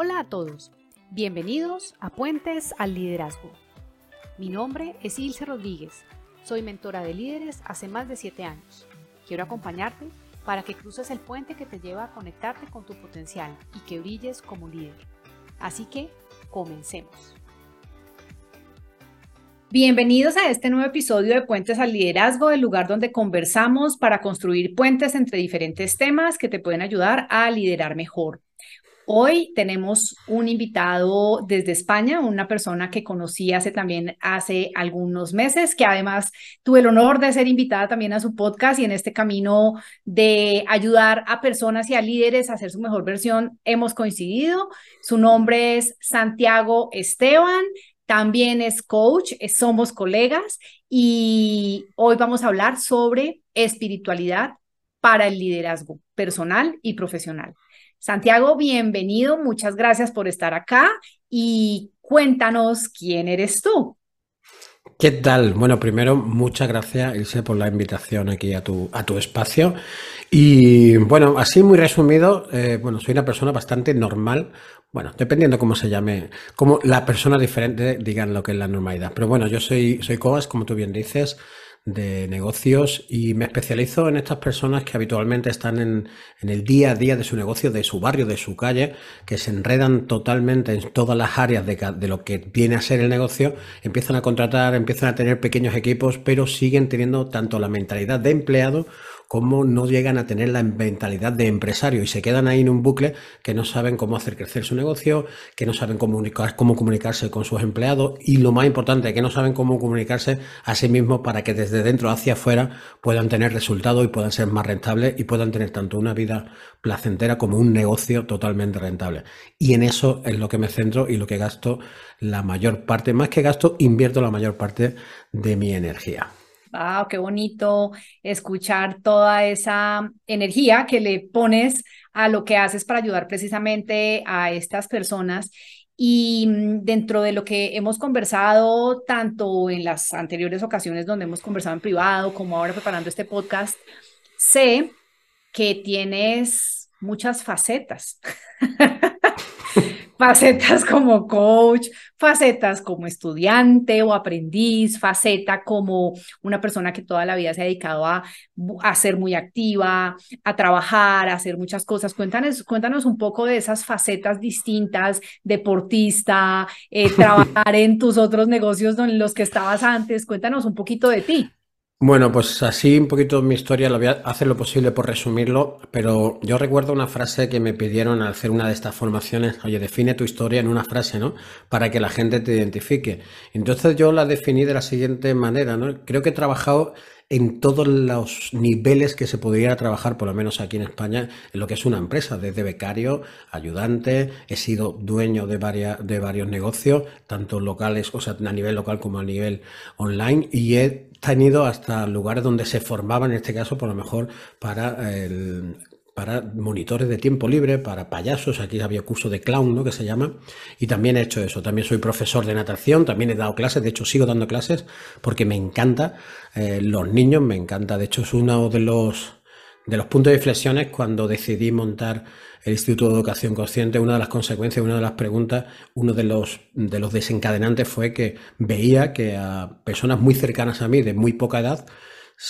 Hola a todos, bienvenidos a Puentes al Liderazgo. Mi nombre es Ilse Rodríguez, soy mentora de líderes hace más de 7 años. Quiero acompañarte para que cruces el puente que te lleva a conectarte con tu potencial y que brilles como líder. Así que, comencemos. Bienvenidos a este nuevo episodio de Puentes al Liderazgo, el lugar donde conversamos para construir puentes entre diferentes temas que te pueden ayudar a liderar mejor. Hoy tenemos un invitado desde España, una persona que conocí hace también hace algunos meses, que además tuve el honor de ser invitada también a su podcast y en este camino de ayudar a personas y a líderes a hacer su mejor versión hemos coincidido. Su nombre es Santiago Esteban. También es coach, somos colegas y hoy vamos a hablar sobre espiritualidad para el liderazgo personal y profesional. Santiago, bienvenido, muchas gracias por estar acá y cuéntanos quién eres tú. ¿Qué tal? Bueno, primero, muchas gracias, Ilse, por la invitación aquí a tu, a tu espacio. Y bueno, así muy resumido, eh, bueno, soy una persona bastante normal, bueno, dependiendo cómo se llame, como la persona diferente digan lo que es la normalidad. Pero bueno, yo soy, soy Coas, como tú bien dices, de negocios y me especializo en estas personas que habitualmente están en, el día a día de su negocio, de su barrio, de su calle, que se enredan totalmente en todas las áreas de, de lo que viene a ser el negocio, empiezan a contratar, empiezan a tener pequeños equipos, pero siguen teniendo tanto la mentalidad de empleado cómo no llegan a tener la mentalidad de empresario y se quedan ahí en un bucle que no saben cómo hacer crecer su negocio, que no saben cómo, comunicarse con sus empleados y lo más importante, que no saben cómo comunicarse a sí mismos para que desde dentro hacia afuera puedan tener resultados y puedan ser más rentables y puedan tener tanto una vida placentera como un negocio totalmente rentable. Y en eso es lo que me centro y lo que gasto la mayor parte, más que gasto, invierto la mayor parte de mi energía. ¡Wow! ¡Qué bonito escuchar toda esa energía que le pones a lo que haces para ayudar precisamente a estas personas. Y mm, dentro de lo que hemos conversado, tanto en las anteriores ocasiones donde hemos conversado en privado, como ahora preparando este podcast, sé que tienes muchas facetas. facetas como coach, facetas como estudiante o aprendiz, faceta como una persona que toda la vida se ha dedicado a, a ser muy activa, a trabajar, a hacer muchas cosas. Cuéntanos, cuéntanos un poco de esas facetas distintas, deportista, eh, trabajar en tus otros negocios en los que estabas antes. Cuéntanos un poquito de ti. Bueno, pues así un poquito mi historia, lo voy a hacer lo posible por resumirlo, pero yo recuerdo una frase que me pidieron al hacer una de estas formaciones, oye, define tu historia en una frase, ¿no? Para que la gente te identifique. Entonces yo la definí de la siguiente manera, ¿no? Creo que he trabajado en todos los niveles que se podría trabajar, por lo menos aquí en España, en lo que es una empresa, desde becario, ayudante, he sido dueño de, varias, de varios negocios, tanto locales, o sea, a nivel local como a nivel online, y he tenido hasta lugares donde se formaba, en este caso, por lo mejor, para el, para monitores de tiempo libre, para payasos, aquí había curso de clown, ¿no? Que se llama, y también he hecho eso, también soy profesor de natación, también he dado clases, de hecho sigo dando clases porque me encanta eh, los niños, me encanta, de hecho es uno de los, de los puntos de inflexiones cuando decidí montar el Instituto de Educación Consciente, una de las consecuencias, una de las preguntas, uno de los, de los desencadenantes fue que veía que a personas muy cercanas a mí, de muy poca edad,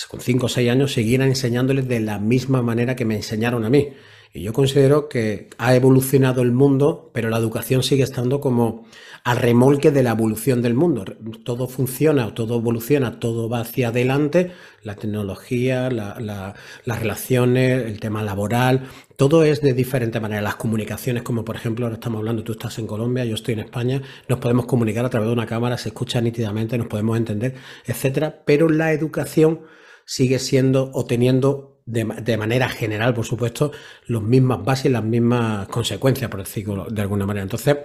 con 5 o 6 años, siguieran enseñándoles de la misma manera que me enseñaron a mí. Y yo considero que ha evolucionado el mundo, pero la educación sigue estando como al remolque de la evolución del mundo. Todo funciona, todo evoluciona, todo va hacia adelante, la tecnología, las relaciones, el tema laboral, todo es de diferente manera. Las comunicaciones, como por ejemplo, ahora estamos hablando, tú estás en Colombia, yo estoy en España, nos podemos comunicar a través de una cámara, se escucha nítidamente, nos podemos entender, etcétera, pero la educación sigue siendo o teniendo de, manera general, por supuesto, las mismas bases y las mismas consecuencias, por decirlo de alguna manera. Entonces,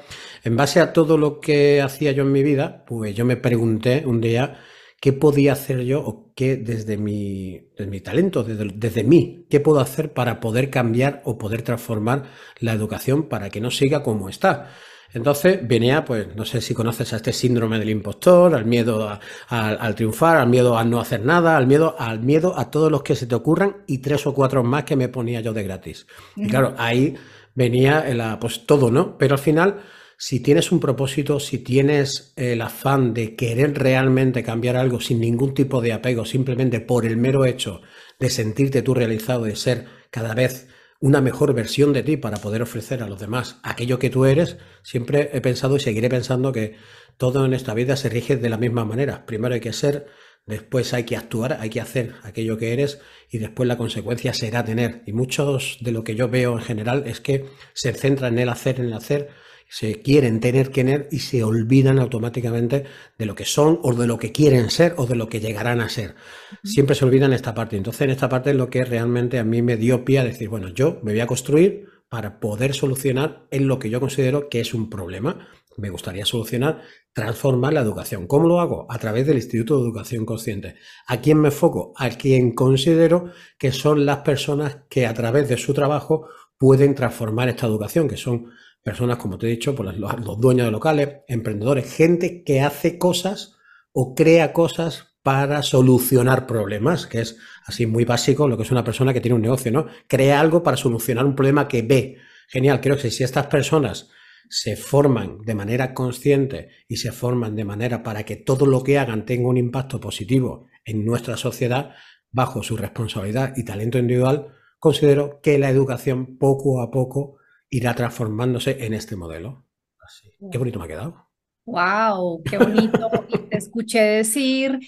en base a todo lo que hacía yo en mi vida, pues yo me pregunté un día qué podía hacer yo o qué desde mi, desde mi talento, desde, desde mí, qué puedo hacer para poder cambiar o poder transformar la educación para que no siga como está. Entonces venía, pues, no sé si conoces a este síndrome del impostor, al miedo a, al triunfar, al miedo a no hacer nada, al miedo, al miedo a todos los que se te ocurran y tres o cuatro más que me ponía yo de gratis. Y claro, ahí venía el, pues todo, ¿no? Pero al final, si tienes un propósito, si tienes el afán de querer realmente cambiar algo sin ningún tipo de apego, simplemente por el mero hecho de sentirte tú realizado, de ser cada vez una mejor versión de ti para poder ofrecer a los demás aquello que tú eres, siempre he pensado y seguiré pensando que todo en esta vida se rige de la misma manera. Primero hay que ser, después hay que actuar, hay que hacer aquello que eres y después la consecuencia será tener. Y muchos de lo que yo veo en general es que se centran en el hacer, en el hacer, se quieren tener que tener y se olvidan automáticamente de lo que son o de lo que quieren ser o de lo que llegarán a ser. Siempre se olvidan esta parte. Entonces, en esta parte es lo que realmente a mí me dio pie a decir, bueno, yo me voy a construir para poder solucionar en lo que yo considero que es un problema. Me gustaría solucionar, transformar la educación. ¿Cómo lo hago? A través del Instituto de Educación Consciente. ¿A quién me foco? A quien considero que son las personas que a través de su trabajo pueden transformar esta educación, que son personas, como te he dicho, pues los, dueños de locales, emprendedores, gente que hace cosas o crea cosas para solucionar problemas, que es así muy básico lo que es una persona que tiene un negocio, ¿no? Crea algo para solucionar un problema que ve. Genial, creo que si estas personas se forman de manera consciente y se forman de manera para que todo lo que hagan tenga un impacto positivo en nuestra sociedad, bajo su responsabilidad y talento individual, considero que la educación poco a poco irá transformándose en este modelo. Así. Qué bonito me ha quedado. Wow, qué bonito. y te escuché decir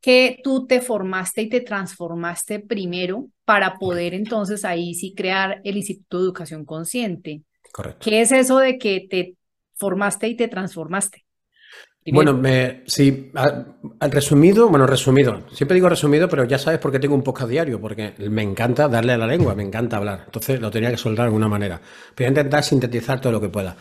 que tú te formaste y te transformaste primero para poder entonces ahí sí crear el Instituto de Educación Consciente. Correcto. ¿Qué es eso de que te formaste y te transformaste? Bueno, me, sí, al resumido, bueno, resumido, siempre digo resumido, pero ya sabes por qué tengo un podcast diario, porque me encanta darle a la lengua, me encanta hablar, entonces lo tenía que soltar de alguna manera, pero intentar sintetizar todo lo que pueda.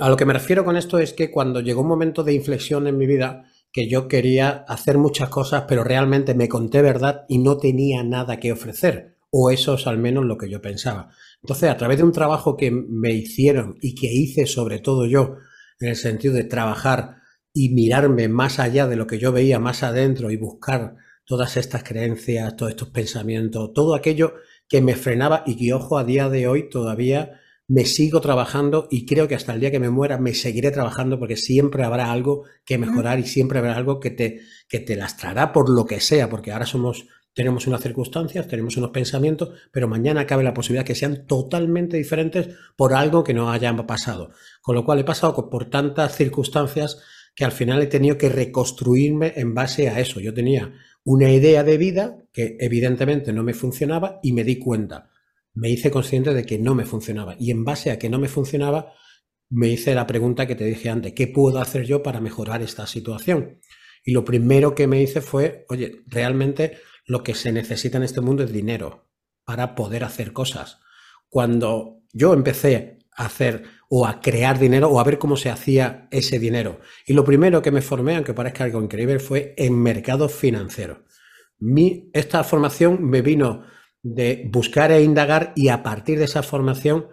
A lo que me refiero con esto es que cuando llegó un momento de inflexión en mi vida, que yo quería hacer muchas cosas, pero realmente me conté verdad y no tenía nada que ofrecer, o eso es al menos lo que yo pensaba. Entonces, a través de un trabajo que me hicieron y que hice sobre todo yo, en el sentido de trabajar y mirarme más allá de lo que yo veía más adentro y buscar todas estas creencias, todos estos pensamientos, todo aquello que me frenaba y que, ojo, a día de hoy todavía me sigo trabajando y creo que hasta el día que me muera me seguiré trabajando porque siempre habrá algo que mejorar y siempre habrá algo que te, que te lastrará por lo que sea, porque ahora somos, tenemos unas circunstancias, tenemos unos pensamientos, pero mañana cabe la posibilidad que sean totalmente diferentes por algo que no haya pasado. Con lo cual he pasado por tantas circunstancias que al final he tenido que reconstruirme en base a eso. Yo tenía una idea de vida que evidentemente no me funcionaba y me di cuenta. Me hice consciente de que no me funcionaba. Y en base a que no me funcionaba, me hice la pregunta que te dije antes, ¿qué puedo hacer yo para mejorar esta situación? Y lo primero que me hice fue, oye, realmente lo que se necesita en este mundo es dinero para poder hacer cosas. Cuando yo empecé a hacer o a crear dinero o a ver cómo se hacía ese dinero. Y lo primero que me formé, aunque parezca algo increíble, fue en mercado financiero. Mi, esta formación me vino de buscar e indagar y a partir de esa formación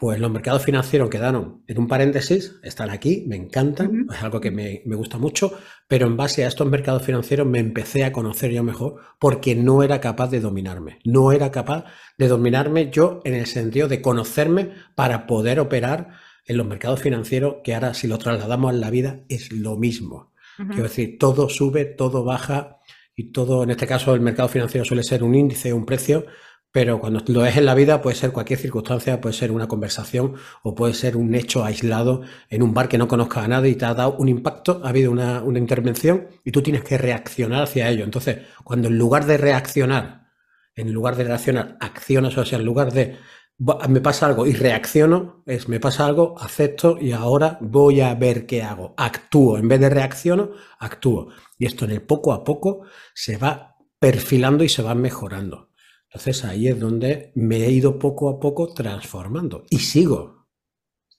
pues los mercados financieros quedaron en un paréntesis, están aquí, me encantan, es algo que me, gusta mucho, pero en base a estos mercados financieros me empecé a conocer yo mejor porque no era capaz de dominarme, no era capaz de dominarme yo en el sentido de conocerme para poder operar en los mercados financieros, que ahora si lo trasladamos a la vida es lo mismo. Quiero decir, todo sube, todo baja y todo, en este caso el mercado financiero suele ser un índice, un precio, pero cuando lo es en la vida puede ser cualquier circunstancia, puede ser una conversación o puede ser un hecho aislado en un bar que no conozca a nadie y te ha dado un impacto, ha habido una, intervención y tú tienes que reaccionar hacia ello. Entonces, cuando en lugar de reaccionar, en lugar de reaccionar, accionas, o sea, en lugar de me pasa algo y reacciono, es me pasa algo, acepto y ahora voy a ver qué hago. Actúo, en vez de reacciono, actúo. Y esto en el poco a poco se va perfilando y se va mejorando. Entonces ahí es donde me he ido poco a poco transformando y sigo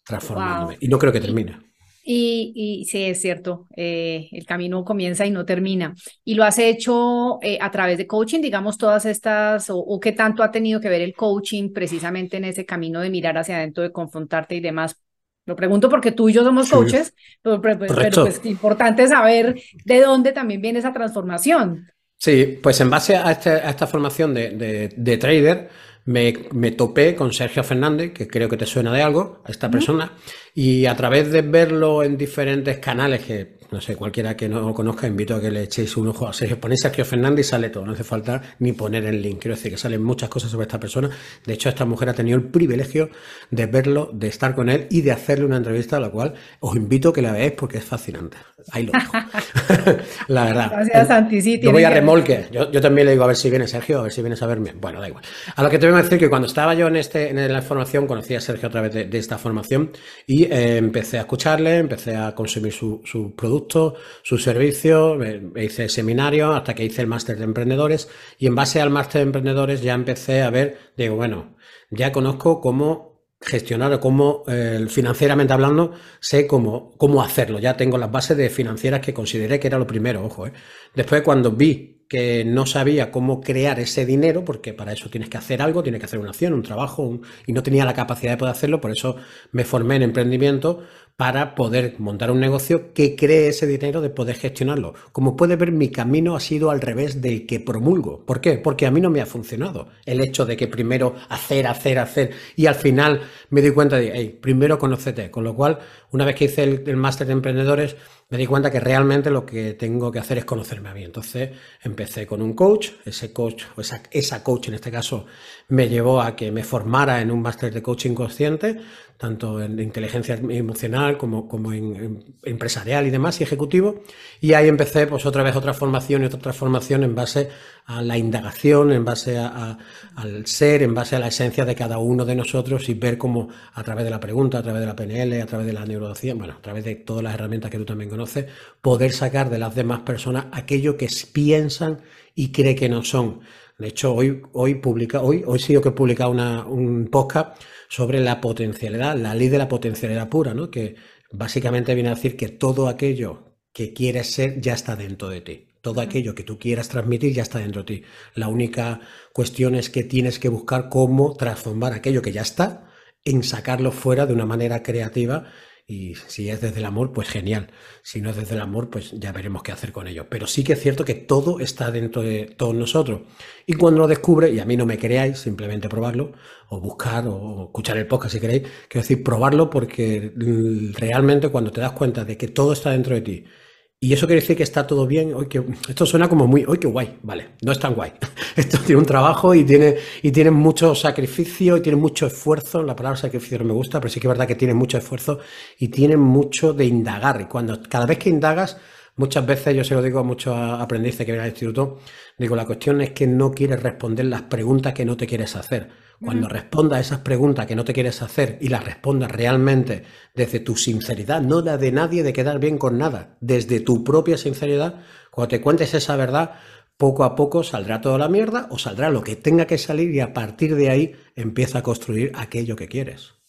transformándome. Y no creo que termine. Y, y sí, es cierto, eh, el camino comienza y no termina. Y lo has hecho eh, a través de coaching, digamos, todas estas, o, o, qué tanto ha tenido que ver el coaching precisamente en ese camino de mirar hacia adentro, de confrontarte y demás, Lo pregunto porque tú y yo somos coaches, pero, pero, pero pues, importante saber de dónde también viene esa transformación. Sí, pues en base a, este, esta formación de, trader, me, topé con Sergio Fernández, que creo que te suena de algo, a esta persona, y a través de verlo en diferentes canales que no sé, cualquiera que no lo conozca, invito a que le echéis un ojo a Sergio. Ponéis Sergio Fernández y sale todo, no hace falta ni poner el link. Quiero decir que salen muchas cosas sobre esta persona. De hecho, esta mujer ha tenido el privilegio de verlo, de estar con él y de hacerle una entrevista, a la cual os invito a que la veáis porque es fascinante. Ahí lo dejo. la verdad. Gracias, Santi. yo voy a remolque. Yo, también le digo a ver si viene Sergio, a ver si vienes a verme. Bueno, da igual. A lo que te voy a decir que cuando estaba yo en, este, en la formación, conocí a Sergio a través de, esta formación y eh, empecé a escucharle, empecé a consumir su, su producto su servicio, me, hice seminario hasta que hice el máster de emprendedores y en base al máster de emprendedores ya empecé a ver, digo, bueno, ya conozco cómo gestionar o cómo eh, financieramente hablando sé cómo, cómo hacerlo. Ya tengo las bases de financieras que consideré que era lo primero, ojo. Eh. Después cuando vi que no sabía cómo crear ese dinero, porque para eso tienes que hacer algo, tienes que hacer una acción, un trabajo, y no tenía la capacidad de poder hacerlo, por eso me formé en emprendimiento para poder montar un negocio que cree ese dinero de poder gestionarlo. Como puede ver, mi camino ha sido al revés del que promulgo. ¿Por qué? Porque a mí no me ha funcionado el hecho de que primero hacer, hacer, hacer, y al final me di cuenta de, hey, primero conócete. Con lo cual, una vez que hice el, el máster de emprendedores, me di cuenta que realmente lo que tengo que hacer es conocerme a mí. Entonces empecé con un coach, ese coach, o esa, esa coach en este caso, me llevó a que me formara en un máster de coaching consciente, tanto en inteligencia emocional como, como en, empresarial y demás, y ejecutivo. Y ahí empecé pues otra vez otra formación y otra transformación en base a la indagación, en base al ser, en base a la esencia de cada uno de nosotros y ver cómo a través de la pregunta, a través de la PNL, a través de la neurociencia, bueno, a través de todas las herramientas que tú también conoces, poder sacar de las demás personas aquello que piensan y cree que no son. De hecho, hoy, hoy, publica, hoy, hoy sí que he publicado una, un podcast sobre la potencialidad, la ley de la potencialidad pura, ¿no? que básicamente viene a decir que todo aquello que quieres ser ya está dentro de ti. Todo aquello que tú quieras transmitir ya está dentro de ti. La única cuestión es que tienes que buscar cómo transformar aquello que ya está en sacarlo fuera de una manera creativa y si es desde el amor, pues genial. Si no es desde el amor, pues ya veremos qué hacer con ello. Pero sí que es cierto que todo está dentro de todos nosotros. Y cuando lo descubre, y a mí no me creáis, simplemente probarlo, o buscar, o escuchar el podcast si queréis, quiero decir, probarlo porque realmente cuando te das cuenta de que todo está dentro de ti, y eso quiere decir que está todo bien. Hoy que, esto suena como muy, hoy qué guay! Vale, no es tan guay. Esto tiene un trabajo y tiene, y tiene mucho sacrificio y tiene mucho esfuerzo. La palabra sacrificio no me gusta, pero sí que es verdad que tiene mucho esfuerzo y tiene mucho de indagar. Y cuando cada vez que indagas, muchas veces yo se lo digo a muchos aprendices que vienen al instituto, digo, la cuestión es que no quieres responder las preguntas que no te quieres hacer. Cuando respondas a esas preguntas que no te quieres hacer y las respondas realmente desde tu sinceridad, no la de nadie de quedar bien con nada, desde tu propia sinceridad, cuando te cuentes esa verdad, poco a poco saldrá toda la mierda o saldrá lo que tenga que salir y a partir de ahí empieza a construir aquello que quieres.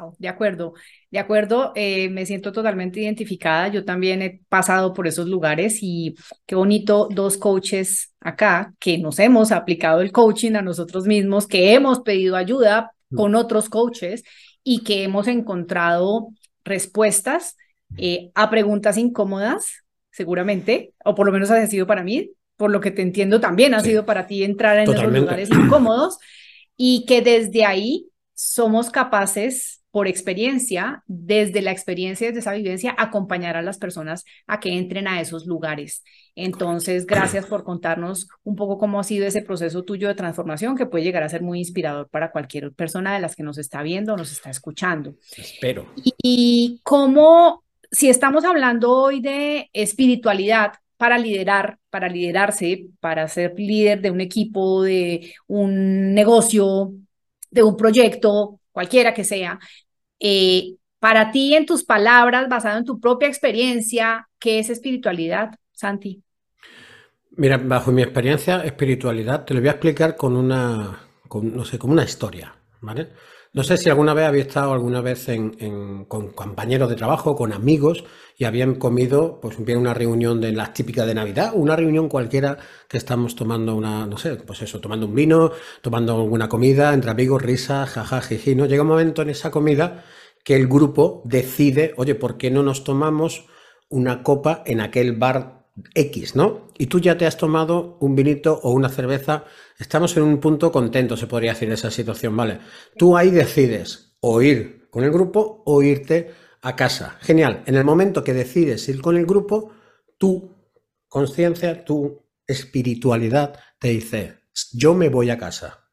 Wow, de acuerdo, de acuerdo, eh, me siento totalmente identificada. Yo también he pasado por esos lugares y qué bonito dos coaches acá que nos hemos aplicado el coaching a nosotros mismos, que hemos pedido ayuda mm. con otros coaches y que hemos encontrado respuestas eh, a preguntas incómodas, seguramente, o por lo menos ha sido para mí, por lo que te entiendo también ha sido para ti entrar en esos lugares incómodos y que desde ahí somos capaces, por experiencia, desde la experiencia, desde esa vivencia, acompañar a las personas a que entren a esos lugares. Entonces, gracias por contarnos un poco cómo ha sido ese proceso tuyo de transformación que puede llegar a ser muy inspirador para cualquier persona de las que nos está viendo o nos está escuchando. Espero. Y, y cómo, si estamos hablando hoy de espiritualidad, para liderar, para liderarse, para ser líder de un equipo, de un negocio, de un proyecto, cualquiera que sea, eh, para ti, en tus palabras, basado en tu propia experiencia, ¿qué es espiritualidad, Santi? Mira, bajo mi experiencia, espiritualidad, te lo voy a explicar con una, no sé, como una historia, ¿vale? No sé si alguna vez había estado alguna vez con compañeros de trabajo, con amigos, y habían comido, pues bien una reunión de las típicas de Navidad, una reunión cualquiera que estamos tomando una, no sé, pues eso, tomando un vino, tomando alguna comida, entre amigos, risa, jaja, jiji, ¿no? Llega un momento en esa comida que el grupo decide, oye, ¿por qué no nos tomamos una copa en aquel bar X, ¿no? Y tú ya te has tomado un vinito o una cerveza. Estamos en un punto contento, se podría decir, de esa situación, ¿vale? Tú ahí decides o ir con el grupo o irte a casa. Genial. En el momento que decides ir con el grupo, tu conciencia, tu espiritualidad te dice, yo me voy a casa.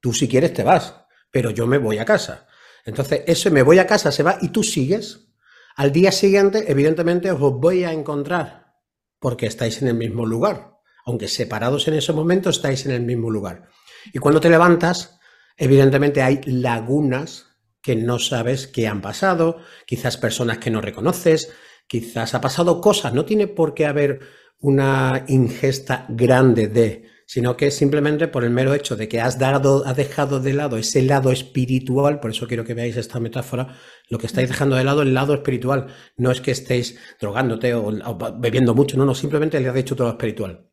Tú si quieres te vas, pero yo me voy a casa. Entonces, eso me voy a casa se va y tú sigues. Al día siguiente, evidentemente, os voy a encontrar porque estáis en el mismo lugar. Aunque separados en ese momento, estáis en el mismo lugar. Y cuando te levantas, evidentemente hay lagunas que no sabes qué han pasado, quizás personas que no reconoces, quizás ha pasado cosas, no tiene por qué haber una ingesta grande de, sino que simplemente por el mero hecho de que has dado, has dejado de lado ese lado espiritual, por eso quiero que veáis esta metáfora, lo que estáis dejando de lado el lado espiritual, no es que estéis drogándote o, bebiendo mucho, no, no, simplemente le has dicho todo lo espiritual.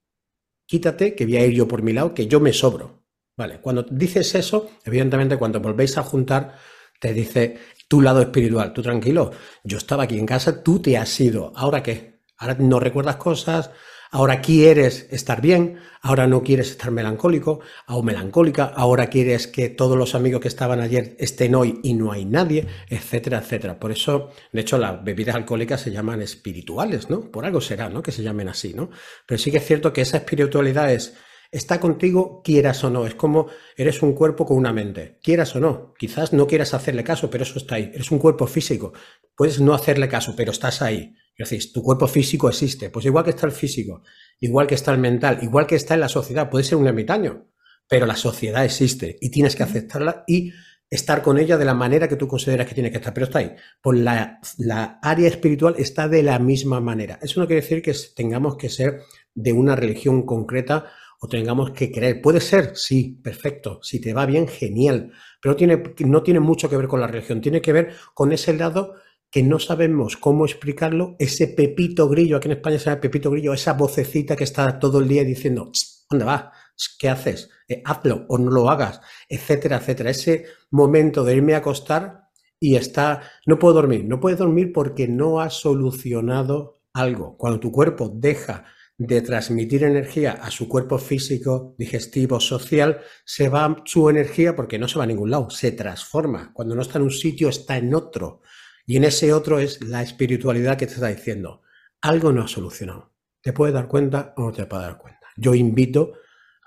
Quítate que voy a ir yo por mi lado, que yo me sobro. Vale, cuando dices eso, evidentemente cuando volvéis a juntar, te dice tu lado espiritual, tú tranquilo, yo estaba aquí en casa, tú te has ido, ¿ahora qué? Ahora no recuerdas cosas, ahora quieres estar bien, ahora no quieres estar melancólico o melancólica, ahora quieres que todos los amigos que estaban ayer estén hoy y no hay nadie, etcétera, etcétera. Por eso, de hecho, las bebidas alcohólicas se llaman espirituales, ¿no? Por algo será, ¿no? Que se llamen así, ¿no? Pero sí que es cierto que esa espiritualidad es está contigo quieras o no. Es como eres un cuerpo con una mente, quieras o no. Quizás no quieras hacerle caso, pero eso está ahí. Eres un cuerpo físico. Puedes no hacerle caso, pero estás ahí. Es decir, tu cuerpo físico existe. Pues igual que está el físico, igual que está el mental, igual que está en la sociedad. Puede ser un ermitaño, pero la sociedad existe y tienes que aceptarla y estar con ella de la manera que tú consideras que tiene que estar, pero está ahí. Pues la, la área espiritual está de la misma manera. Eso no quiere decir que tengamos que ser de una religión concreta o tengamos que creer. Puede ser, sí, perfecto. Si te va bien, genial. Pero tiene, no tiene mucho que ver con la religión. Tiene que ver con ese lado que no sabemos cómo explicarlo, ese pepito grillo, aquí en España se llama pepito grillo, esa vocecita que está todo el día diciendo, ¿dónde va? ¿Qué haces? Eh, hazlo o no lo hagas, etcétera, etcétera. Ese momento de irme a acostar y está, no puedo dormir, no puedes dormir porque no has solucionado algo. Cuando tu cuerpo deja de transmitir energía a su cuerpo físico, digestivo, social, se va su energía porque no se va a ningún lado, se transforma. Cuando no está en un sitio, está en otro. Y en ese otro es la espiritualidad que te está diciendo, algo no ha solucionado. ¿Te puedes dar cuenta o no te puedes dar cuenta? Yo invito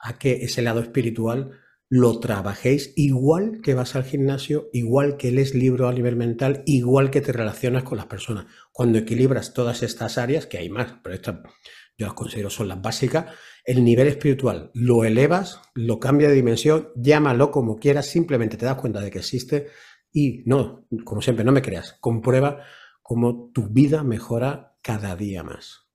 a que ese lado espiritual lo trabajéis igual que vas al gimnasio, igual que lees libro a nivel mental, igual que te relacionas con las personas. Cuando equilibras todas estas áreas, que hay más, pero esta yo las considero son las básicas, el nivel espiritual lo elevas, lo cambia de dimensión, llámalo como quieras, simplemente te das cuenta de que existe y no, como siempre, no me creas, comprueba cómo tu vida mejora cada día más.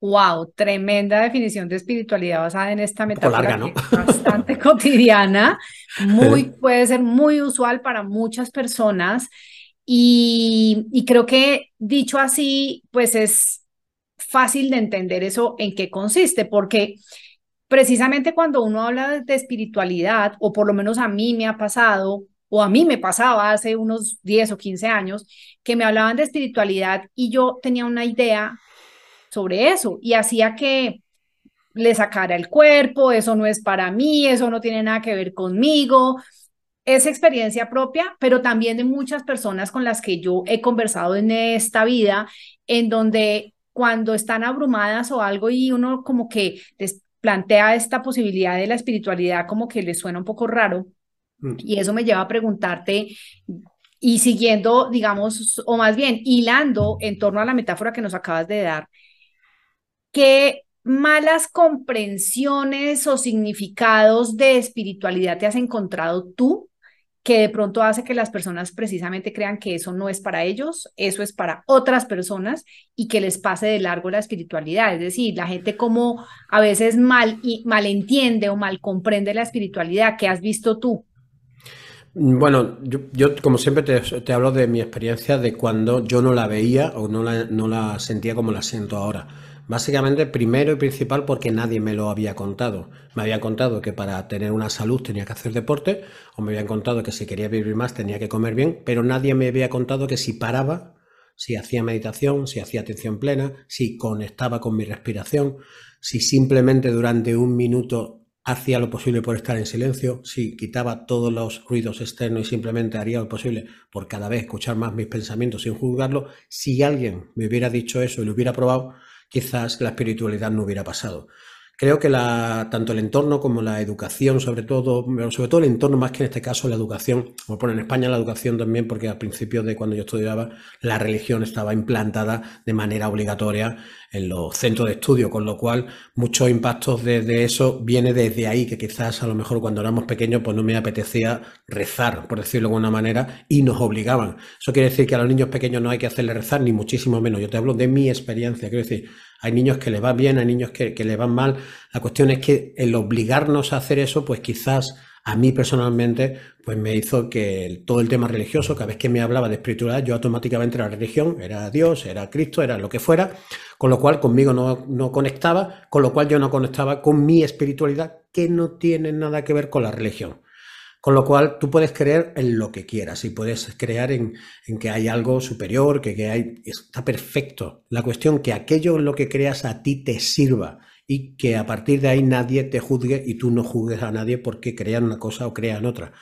Wow, tremenda definición de espiritualidad basada en esta metáfora bastante cotidiana, muy puede ser muy usual para muchas personas. Y, y creo que dicho así, pues es fácil de entender eso en qué consiste, porque precisamente cuando uno habla de espiritualidad, o por lo menos a mí me ha pasado, o a mí me pasaba hace unos 10 o 15 años, que me hablaban de espiritualidad y yo tenía una idea sobre eso y hacía que le sacara el cuerpo, eso no es para mí, eso no tiene nada que ver conmigo. Es experiencia propia, pero también de muchas personas con las que yo he conversado en esta vida, en donde cuando están abrumadas o algo y uno como que les plantea esta posibilidad de la espiritualidad como que les suena un poco raro. Mm. Y eso me lleva a preguntarte, y siguiendo, digamos, o más bien hilando en torno a la metáfora que nos acabas de dar, ¿qué malas comprensiones o significados de espiritualidad te has encontrado tú que de pronto hace que las personas precisamente crean que eso no es para ellos, eso es para otras personas y que les pase de largo la espiritualidad. Es decir, la gente como a veces mal y malentiende o mal comprende la espiritualidad. ¿Qué has visto tú? Bueno, yo, como siempre te, hablo de mi experiencia de cuando yo no la veía o no la, no la sentía como la siento ahora. Básicamente, primero y principal porque nadie me lo había contado. Me habían contado que para tener una salud tenía que hacer deporte, o me habían contado que si quería vivir más tenía que comer bien, pero nadie me había contado que si paraba, si hacía meditación, si hacía atención plena, si conectaba con mi respiración, si simplemente durante un minuto hacía lo posible por estar en silencio, si quitaba todos los ruidos externos y simplemente haría lo posible por cada vez escuchar más mis pensamientos sin juzgarlo, si alguien me hubiera dicho eso y lo hubiera probado, quizás la espiritualidad no hubiera pasado. Creo que la, tanto el entorno como la educación, sobre todo, sobre todo el entorno más que en este caso la educación, como pone en España la educación también, porque al principio de cuando yo estudiaba, la religión estaba implantada de manera obligatoria en los centros de estudio, con lo cual muchos impactos de, eso viene desde ahí, que quizás a lo mejor cuando éramos pequeños pues no me apetecía rezar, por decirlo de alguna manera, y nos obligaban. Eso quiere decir que a los niños pequeños no hay que hacerle rezar, ni muchísimo menos. Yo te hablo de mi experiencia, quiero decir, hay niños que le va bien, hay niños que, que le van mal. La cuestión es que el obligarnos a hacer eso, pues quizás a mí personalmente, pues me hizo que todo el tema religioso, cada vez que me hablaba de espiritualidad, yo automáticamente era religión, era Dios, era Cristo, era lo que fuera, con lo cual conmigo no, no conectaba, con lo cual yo no conectaba con mi espiritualidad, que no tiene nada que ver con la religión. Con lo cual tú puedes creer en lo que quieras y puedes creer en, que hay algo superior, que, que, hay, está perfecto. La cuestión que aquello en lo que creas a ti te sirva y que a partir de ahí nadie te juzgue y tú no juzgues a nadie porque crean una cosa o crean otra.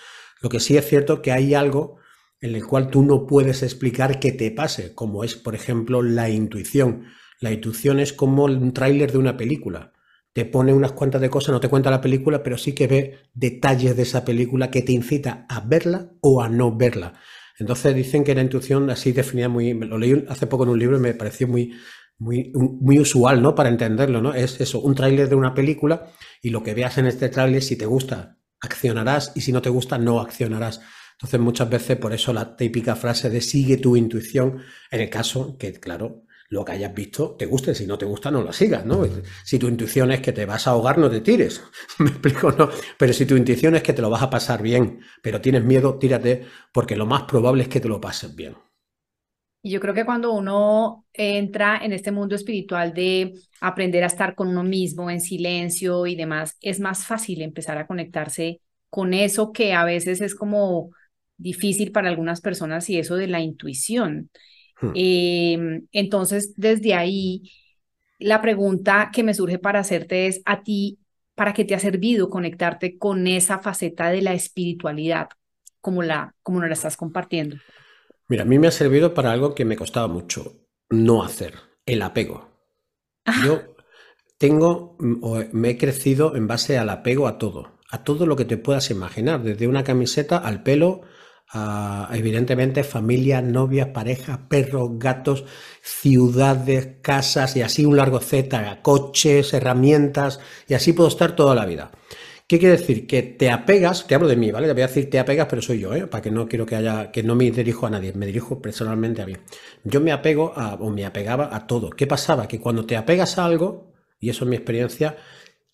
Lo que sí es cierto que hay algo en el cual tú no puedes explicar que te pase, como es, por ejemplo, la intuición. La intuición es como un tráiler de una película te pone unas cuantas de cosas, no te cuenta la película, pero sí que ve detalles de esa película que te incita a verla o a no verla. Entonces dicen que la intuición así definida muy, lo leí hace poco en un libro y me pareció muy, muy, muy usual, ¿no? Para entenderlo, ¿no? Es eso, un tráiler de una película y lo que veas en este tráiler, si te gusta, accionarás y si no te gusta, no accionarás. Entonces muchas veces por eso la típica frase de sigue tu intuición, en el caso que, claro, lo que hayas visto te guste, si no te gusta no lo sigas, ¿no? Si tu intuición es que te vas a ahogar, no te tires, me explico, ¿no? Pero si tu intuición es que te lo vas a pasar bien, pero tienes miedo, tírate, porque lo más probable es que te lo pases bien. Y yo creo que cuando uno entra en este mundo espiritual de aprender a estar con uno mismo en silencio y demás, es más fácil empezar a conectarse con eso que a veces es como difícil para algunas personas y eso de la intuición. Hmm. Em, entonces, desde ahí, la pregunta que me surge para hacerte es a ti, ¿para qué te ha servido conectarte con esa faceta de la espiritualidad como, la, como nos la estás compartiendo? Mira, a mí me ha servido para algo que me costaba mucho no hacer, el apego. Ah. Yo tengo, mm, me he crecido en base al apego a todo, a todo lo que te puedas imaginar, desde una camiseta al pelo, evidentemente familia, novias, parejas, perros, gatos, ciudades, casas y así un largo Z, coches, herramientas y así puedo estar toda la vida. ¿Qué quiere decir? Que te apegas, te hablo de mí, ¿vale? Te voy a decir te apegas, pero soy yo, ¿eh? Para que no quiero que haya, que no me dirijo a nadie, me dirijo personalmente a mí. Yo me apego a, o me apegaba a todo. ¿Qué pasaba? Que cuando te apegas a algo, y eso es mi experiencia,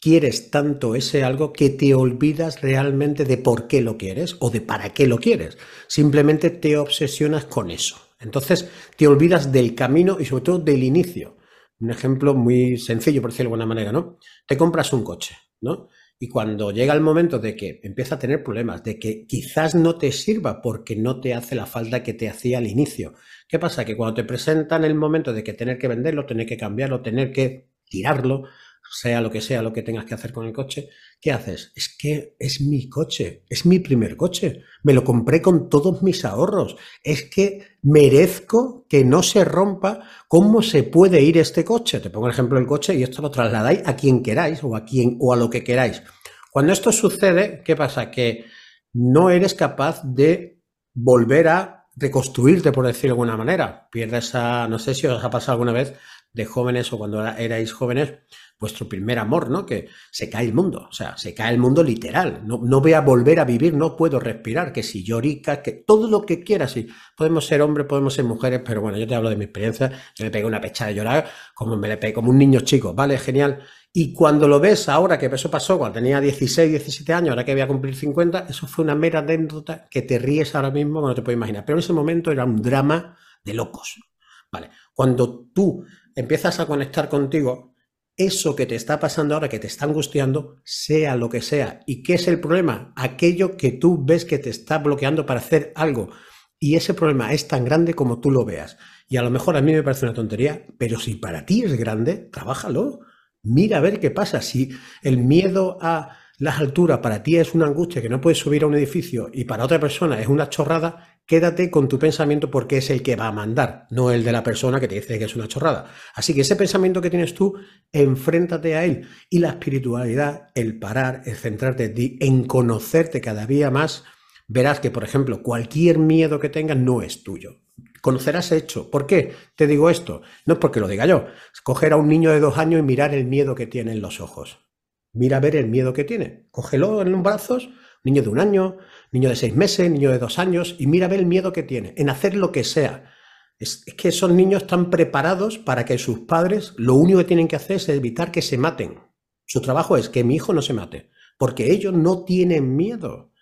quieres tanto ese algo que te olvidas realmente de por qué lo quieres o de para qué lo quieres. Simplemente te obsesionas con eso. Entonces te olvidas del camino y sobre todo del inicio. Un ejemplo muy sencillo, por decirlo de alguna manera, ¿no? Te compras un coche, ¿no? Y cuando llega el momento de que empieza a tener problemas, de que quizás no te sirva porque no te hace la falta que te hacía al inicio. ¿Qué pasa? Que cuando te presentan el momento de que tener que venderlo, tener que cambiarlo, tener que tirarlo, sea lo que sea lo que tengas que hacer con el coche, ¿qué haces? Es que es mi coche, es mi primer coche, me lo compré con todos mis ahorros, es que merezco que no se rompa cómo se puede ir este coche. Te pongo el ejemplo del coche y esto lo trasladáis a quien queráis o a quien o a lo que queráis. Cuando esto sucede, ¿qué pasa? Que no eres capaz de volver a reconstruirte, por decirlo de alguna manera. Pierdes a, no sé si os ha pasado alguna vez, de jóvenes o cuando erais jóvenes, vuestro primer amor, ¿no? Que se cae el mundo, o sea, se cae el mundo literal. No, no voy a volver a vivir, no puedo respirar, que si llorica, que todo lo que quieras. Y podemos ser hombres, podemos ser mujeres, pero bueno, yo te hablo de mi experiencia. Yo me pegué una pecha de llorar como me le pegué, como un niño chico, ¿vale? Genial. Y cuando lo ves ahora, que eso pasó cuando tenía 16, 17 años, ahora que voy a cumplir 50, eso fue una mera anécdota que te ríes ahora mismo, no te puedes imaginar. Pero en ese momento era un drama de locos. ¿Vale? Cuando tú empiezas a conectar contigo, eso que te está pasando ahora, que te está angustiando, sea lo que sea. ¿Y qué es el problema? Aquello que tú ves que te está bloqueando para hacer algo. Y ese problema es tan grande como tú lo veas. Y a lo mejor a mí me parece una tontería, pero si para ti es grande, trabájalo. Mira a ver qué pasa. Si el miedo a las alturas para ti es una angustia que no puedes subir a un edificio y para otra persona es una chorrada, quédate con tu pensamiento porque es el que va a mandar, no el de la persona que te dice que es una chorrada. Así que ese pensamiento que tienes tú, enfréntate a él. Y la espiritualidad, el parar, el centrarte en en conocerte cada día más, verás que, por ejemplo, cualquier miedo que tengas no es tuyo. Conocerás hecho. ¿Por qué te digo esto? No es porque lo diga yo. coger a un niño de dos años y mirar el miedo que tiene en los ojos. Mira a ver el miedo que tiene. Cógelo en los brazos, niño de un año, niño de seis meses, niño de dos años, y mira el miedo que tiene en hacer lo que sea. Es, que esos niños están preparados para que sus padres lo único que tienen que hacer es evitar que se maten. Su trabajo es que mi hijo no se mate, porque ellos no tienen miedo.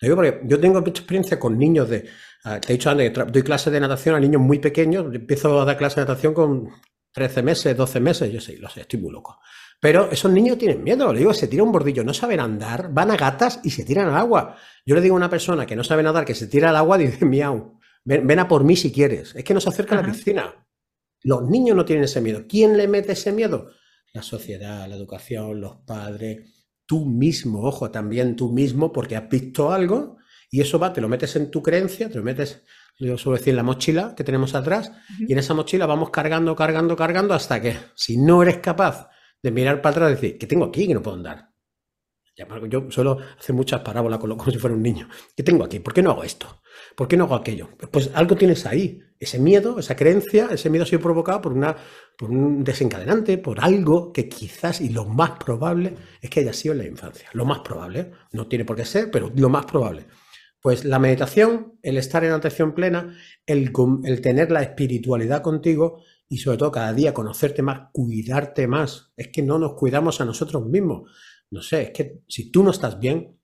Yo tengo mucha experiencia con niños de, ah, te he dicho antes, doy clases de natación a niños muy pequeños, empiezo a dar clases de natación con 13 meses, 12 meses, yo sé, lo sé, estoy muy loco. Pero esos niños tienen miedo, le digo, se tira un bordillo, no saben andar, van a gatas y se tiran al agua. Yo le digo a una persona que no sabe nadar, que se tira al agua, dice, miau, ven, a por mí si quieres. Es que no se acerca a la piscina. Los niños no tienen ese miedo. ¿Quién le mete ese miedo? La sociedad, la educación, los padres, tú mismo, ojo, también tú mismo, porque has visto algo y eso va, te lo metes en tu creencia, te lo metes, yo suelo decir, en la mochila que tenemos atrás, y en esa mochila vamos cargando, cargando, cargando, hasta que si no eres capaz de mirar para atrás y decir, ¿qué tengo aquí que no puedo andar? Yo suelo hacer muchas parábolas como si fuera un niño. ¿Qué tengo aquí? ¿Por qué no hago esto? ¿Por qué no hago aquello? Pues algo tienes ahí. Ese miedo, esa creencia, ese miedo ha sido provocado por, una, por un desencadenante, por algo que quizás, y lo más probable, es que haya sido en la infancia. Lo más probable. No tiene por qué ser, pero lo más probable. Pues la meditación, el estar en atención plena, el, el tener la espiritualidad contigo y sobre todo cada día conocerte más, cuidarte más. Es que no nos cuidamos a nosotros mismos. No sé, es que si tú no estás bien,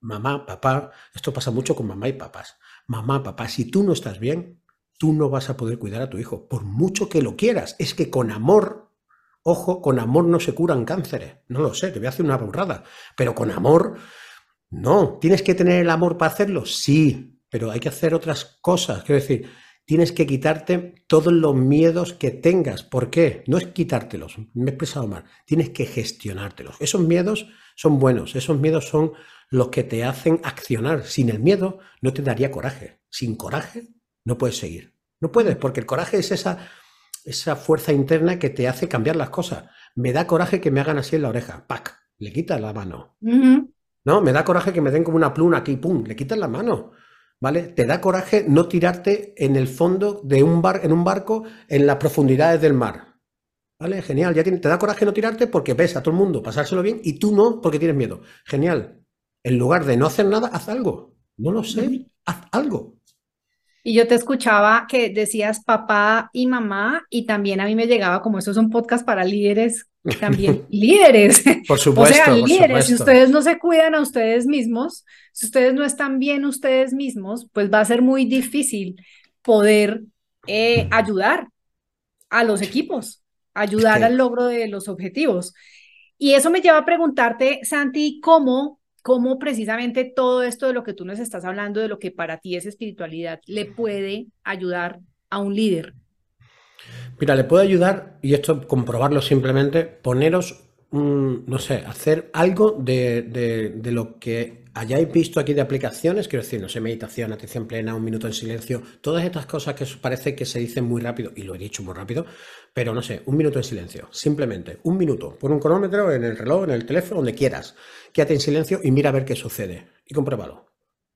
mamá, papá, esto pasa mucho con mamá y papás. Mamá, papá, si tú no estás bien, tú no vas a poder cuidar a tu hijo, por mucho que lo quieras. Es que con amor, ojo, con amor no se curan cánceres. No lo sé, te voy a hacer una burrada, pero con amor, no. ¿Tienes que tener el amor para hacerlo? Sí, pero hay que hacer otras cosas. Quiero decir, tienes que quitarte todos los miedos que tengas. ¿Por qué? No es quitártelos, me he expresado mal, tienes que gestionártelos. Esos miedos son buenos, esos miedos son los que te hacen accionar. Sin el miedo no te daría coraje. Sin coraje no puedes seguir. No puedes, porque el coraje es esa, esa fuerza interna que te hace cambiar las cosas. Me da coraje que me hagan así en la oreja. ¡Pac! Le quitas la mano. No, me da coraje que me den como una pluma aquí, ¡pum! Le quitas la mano. ¿Vale? Te da coraje no tirarte en el fondo de un bar, en un barco en las profundidades del mar. ¿Vale? Genial. Ya te, da coraje no tirarte porque ves a todo el mundo pasárselo bien y tú no porque tienes miedo. Genial. En lugar de no hacer nada, haz algo. No lo sé, haz algo. Y yo te escuchaba que decías papá y mamá, y también a mí me llegaba, como esto es un podcast para líderes, también líderes. Por supuesto. O sea, líderes, si ustedes no se cuidan a ustedes mismos, si ustedes no están bien ustedes mismos, pues va a ser muy difícil poder eh, ayudar a los equipos, ayudar al logro de los objetivos. Y eso me lleva a preguntarte, Santi, ¿cómo cómo precisamente todo esto de lo que tú nos estás hablando, de lo que para ti es espiritualidad, le puede ayudar a un líder. Mira, le puede ayudar, y esto comprobarlo simplemente, poneros, no sé, hacer algo de, de, lo que hayáis visto aquí de aplicaciones, quiero decir, no sé, meditación, atención plena, un minuto en silencio, todas estas cosas que parece que se dicen muy rápido, y lo he dicho muy rápido, pero no sé, un minuto en silencio, simplemente, un minuto, pon un cronómetro en el reloj, en el teléfono, donde quieras, quédate en silencio y mira a ver qué sucede, y compruébalo.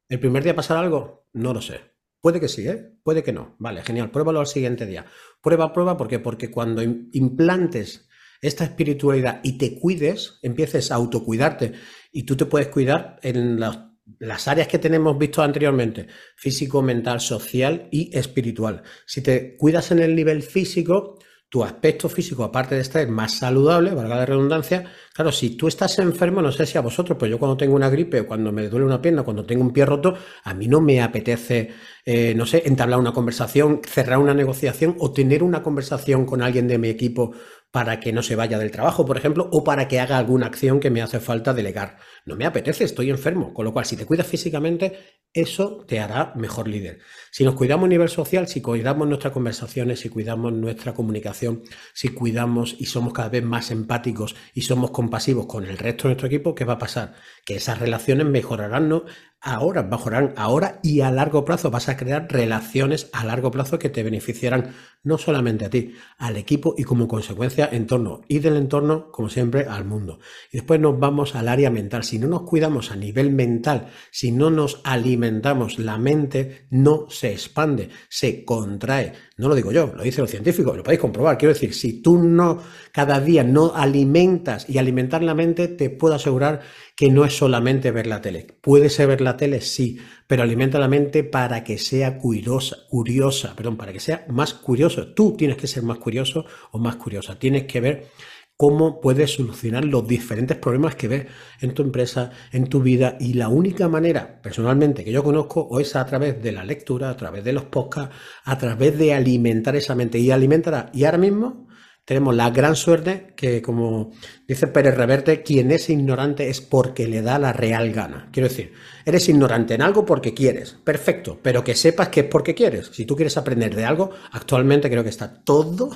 ¿El primer día pasará algo? No lo sé. Puede que sí, ¿eh? Puede que no. Vale, genial. Pruébalo al siguiente día. Prueba, prueba, ¿por qué? Porque cuando implantes esta espiritualidad y te cuides, empieces a autocuidarte y tú te puedes cuidar en las, áreas que tenemos visto anteriormente, físico, mental, social y espiritual. Si te cuidas en el nivel físico, tu aspecto físico, aparte de estar más saludable, valga la redundancia, claro, si tú estás enfermo, no sé si a vosotros, pero yo cuando tengo una gripe cuando me duele una pierna, cuando tengo un pie roto, a mí no me apetece, eh, no sé, entablar una conversación, cerrar una negociación o tener una conversación con alguien de mi equipo para que no se vaya del trabajo, por ejemplo, o para que haga alguna acción que me hace falta delegar. No me apetece, estoy enfermo. Con lo cual, si te cuidas físicamente, eso te hará mejor líder. Si nos cuidamos a nivel social, si cuidamos nuestras conversaciones, si cuidamos nuestra comunicación, si cuidamos y somos cada vez más empáticos y somos compasivos con el resto de nuestro equipo, ¿qué va a pasar? Que esas relaciones mejorarán, ¿no? ahora, mejorarán ahora y a largo plazo. Vas a crear relaciones a largo plazo que te beneficiarán no solamente a ti, al equipo y como consecuencia entorno y del entorno, como siempre, al mundo. Y después nos vamos al área mental. Si no nos cuidamos a nivel mental, si no nos alimentamos, la mente no se expande, se contrae. No lo digo yo, lo dice los científicos, lo podéis comprobar. Quiero decir, si tú no cada día no alimentas y alimentar la mente, te puedo asegurar que no es solamente ver la tele. Puede ser ver la tele, sí, pero alimenta la mente para que sea curiosa, curiosa, perdón, para que sea más curioso. Tú tienes que ser más curioso o más curiosa. Tienes que ver cómo puedes solucionar los diferentes problemas que ves en tu empresa, en tu vida. Y la única manera, personalmente, que yo conozco, es a través de la lectura, a través de los podcasts, a través de alimentar esa mente. Y alimentará. Y ahora mismo tenemos la gran suerte que, como dice Pérez Reverte, quien es ignorante es porque le da la real gana. Quiero decir, eres ignorante en algo porque quieres, perfecto, pero que sepas que es porque quieres. Si tú quieres aprender de algo, actualmente creo que está todo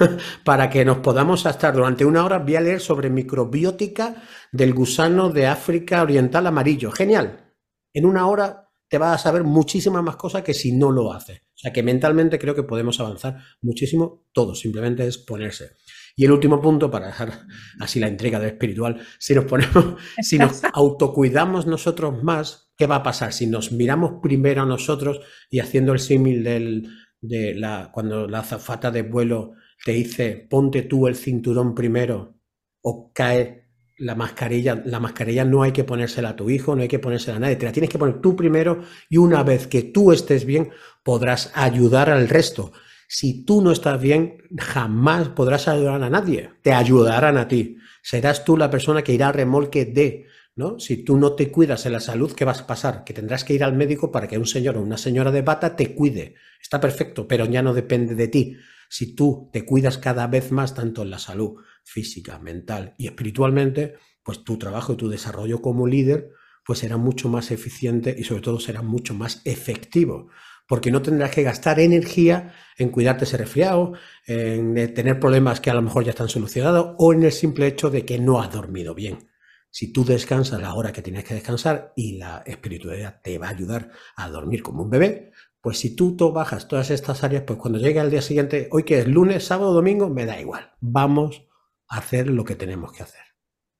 para que nos podamos estar durante una hora. Voy a leer sobre microbiótica del gusano de África Oriental amarillo. Genial. En una hora te vas a saber muchísimas más cosas que si no lo haces. O sea que mentalmente creo que podemos avanzar muchísimo todo, simplemente es ponerse. Y el último punto, para dejar así la entrega del espiritual, si nos ponemos, si nos autocuidamos nosotros más, ¿qué va a pasar? Si nos miramos primero a nosotros y haciendo el símil del, de la, cuando la azafata de vuelo te dice ponte tú el cinturón primero o cae la mascarilla, la mascarilla no hay que ponérsela a tu hijo, no hay que ponérsela a nadie, te la tienes que poner tú primero y una vez que tú estés bien podrás ayudar al resto. Si tú no estás bien, jamás podrás ayudar a nadie, te ayudarán a ti. Serás tú la persona que irá a remolque de, ¿no? Si tú no te cuidas en la salud, ¿qué vas a pasar? Que tendrás que ir al médico para que un señor o una señora de bata te cuide. Está perfecto, pero ya no depende de ti. Si tú te cuidas cada vez más, tanto en la salud física, mental y espiritualmente, pues tu trabajo y tu desarrollo como líder pues será mucho más eficiente y sobre todo será mucho más efectivo, porque no tendrás que gastar energía en cuidarte ese resfriado, en tener problemas que a lo mejor ya están solucionados o en el simple hecho de que no has dormido bien. Si tú descansas la hora que tienes que descansar y la espiritualidad te va a ayudar a dormir como un bebé, pues si tú bajas todas estas áreas, pues cuando llegue al día siguiente, hoy que es lunes, sábado, domingo, me da igual. Vamos hacer lo que tenemos que hacer.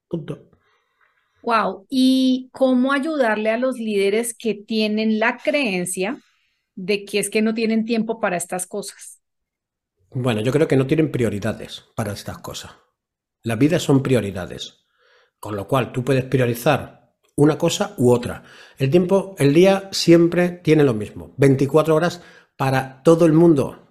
Punto. Wow. ¿Y cómo ayudarle a los líderes que tienen la creencia de que es que no tienen tiempo para estas cosas? Bueno, yo creo que no tienen prioridades para estas cosas. La vida son prioridades. Con lo cual tú puedes priorizar una cosa u otra. El tiempo, el día siempre tiene lo mismo. 24 horas para todo el mundo.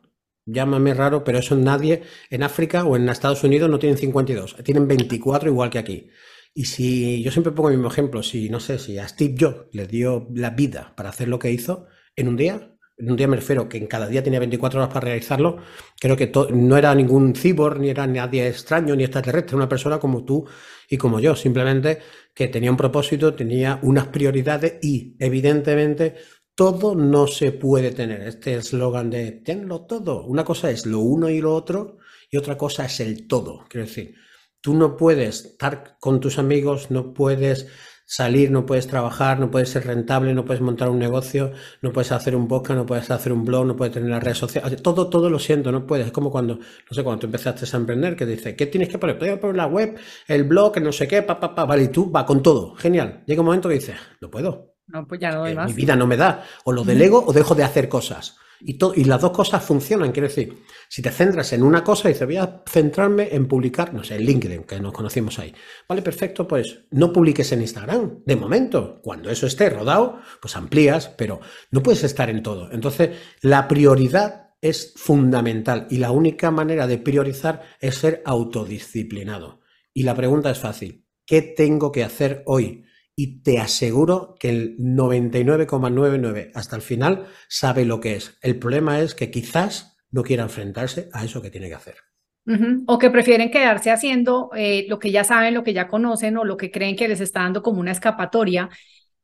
Llámame raro, pero eso nadie en África o en Estados Unidos no tienen 52, tienen 24 igual que aquí. Y si yo siempre pongo el mismo ejemplo, si no sé, si a Steve Jobs le dio la vida para hacer lo que hizo en un día, en un día me refiero que en cada día tenía 24 horas para realizarlo, creo que no era ningún cyborg, ni era nadie extraño, ni extraterrestre, una persona como tú y como yo, simplemente que tenía un propósito, tenía unas prioridades y evidentemente todo no se puede tener. Este eslogan de tenlo todo. Una cosa es lo uno y lo otro y otra cosa es el todo. Quiero decir, tú no puedes estar con tus amigos, no puedes salir, no puedes trabajar, no puedes ser rentable, no puedes montar un negocio, no puedes hacer un podcast, no puedes hacer un blog, no puedes tener las redes sociales. Todo, todo lo siento, no puedes. Es como cuando, no sé, cuando tú empezaste a emprender, que dice, ¿qué tienes que poner? Puedes poner la web, el blog, no sé qué, pa, pa, pa. Vale, y tú va con todo. Genial. Llega un momento que dices, no puedo No, pues ya no doy más. mi vida no me da. O lo delego o dejo de hacer cosas. Y, las dos cosas funcionan. Quiero decir, si te centras en una cosa y dices, voy a centrarme en publicar, no sé, en LinkedIn, que nos conocimos ahí. Vale, perfecto, pues no publiques en Instagram. De momento, cuando eso esté rodado, pues amplías, pero no puedes estar en todo. Entonces, la prioridad es fundamental y la única manera de priorizar es ser autodisciplinado. Y la pregunta es fácil. ¿Qué tengo que hacer hoy? Y te aseguro que el 99,99 hasta el final sabe lo que es. El problema es que quizás no quiera enfrentarse a eso que tiene que hacer. Ujú, O que prefieren quedarse haciendo eh, lo que ya saben, lo que ya conocen o lo que creen que les está dando como una escapatoria,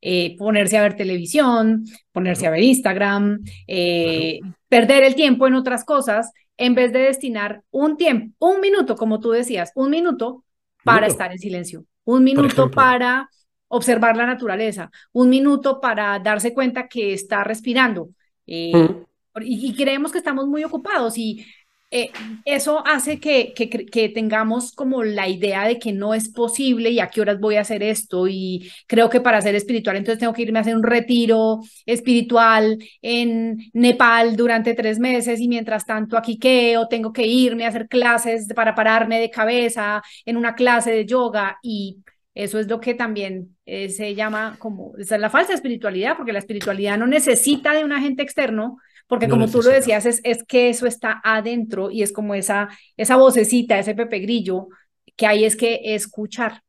eh, ponerse a ver televisión, ponerse a ver Instagram, eh, perder el tiempo en otras cosas, en vez de destinar un tiempo, un minuto, como tú decías, un minuto para Minuto. estar en silencio, un minuto para observar la naturaleza, un minuto para darse cuenta que está respirando. eh, Mm. y, y creemos que estamos muy ocupados y eh, eso hace que, que, que tengamos como la idea de que no es posible y a qué horas voy a hacer esto y creo que para ser espiritual entonces tengo que irme a hacer un retiro espiritual en Nepal durante tres meses y mientras tanto aquí qué o tengo que irme a hacer clases para pararme de cabeza en una clase de yoga y eso es lo que también eh, se llama como, esa es la falsa espiritualidad, porque la espiritualidad no necesita de un agente externo, porque No como tú lo decías, es, es que eso está adentro y es como esa, esa vocecita, ese Pepe Grillo, que hay es que escuchar.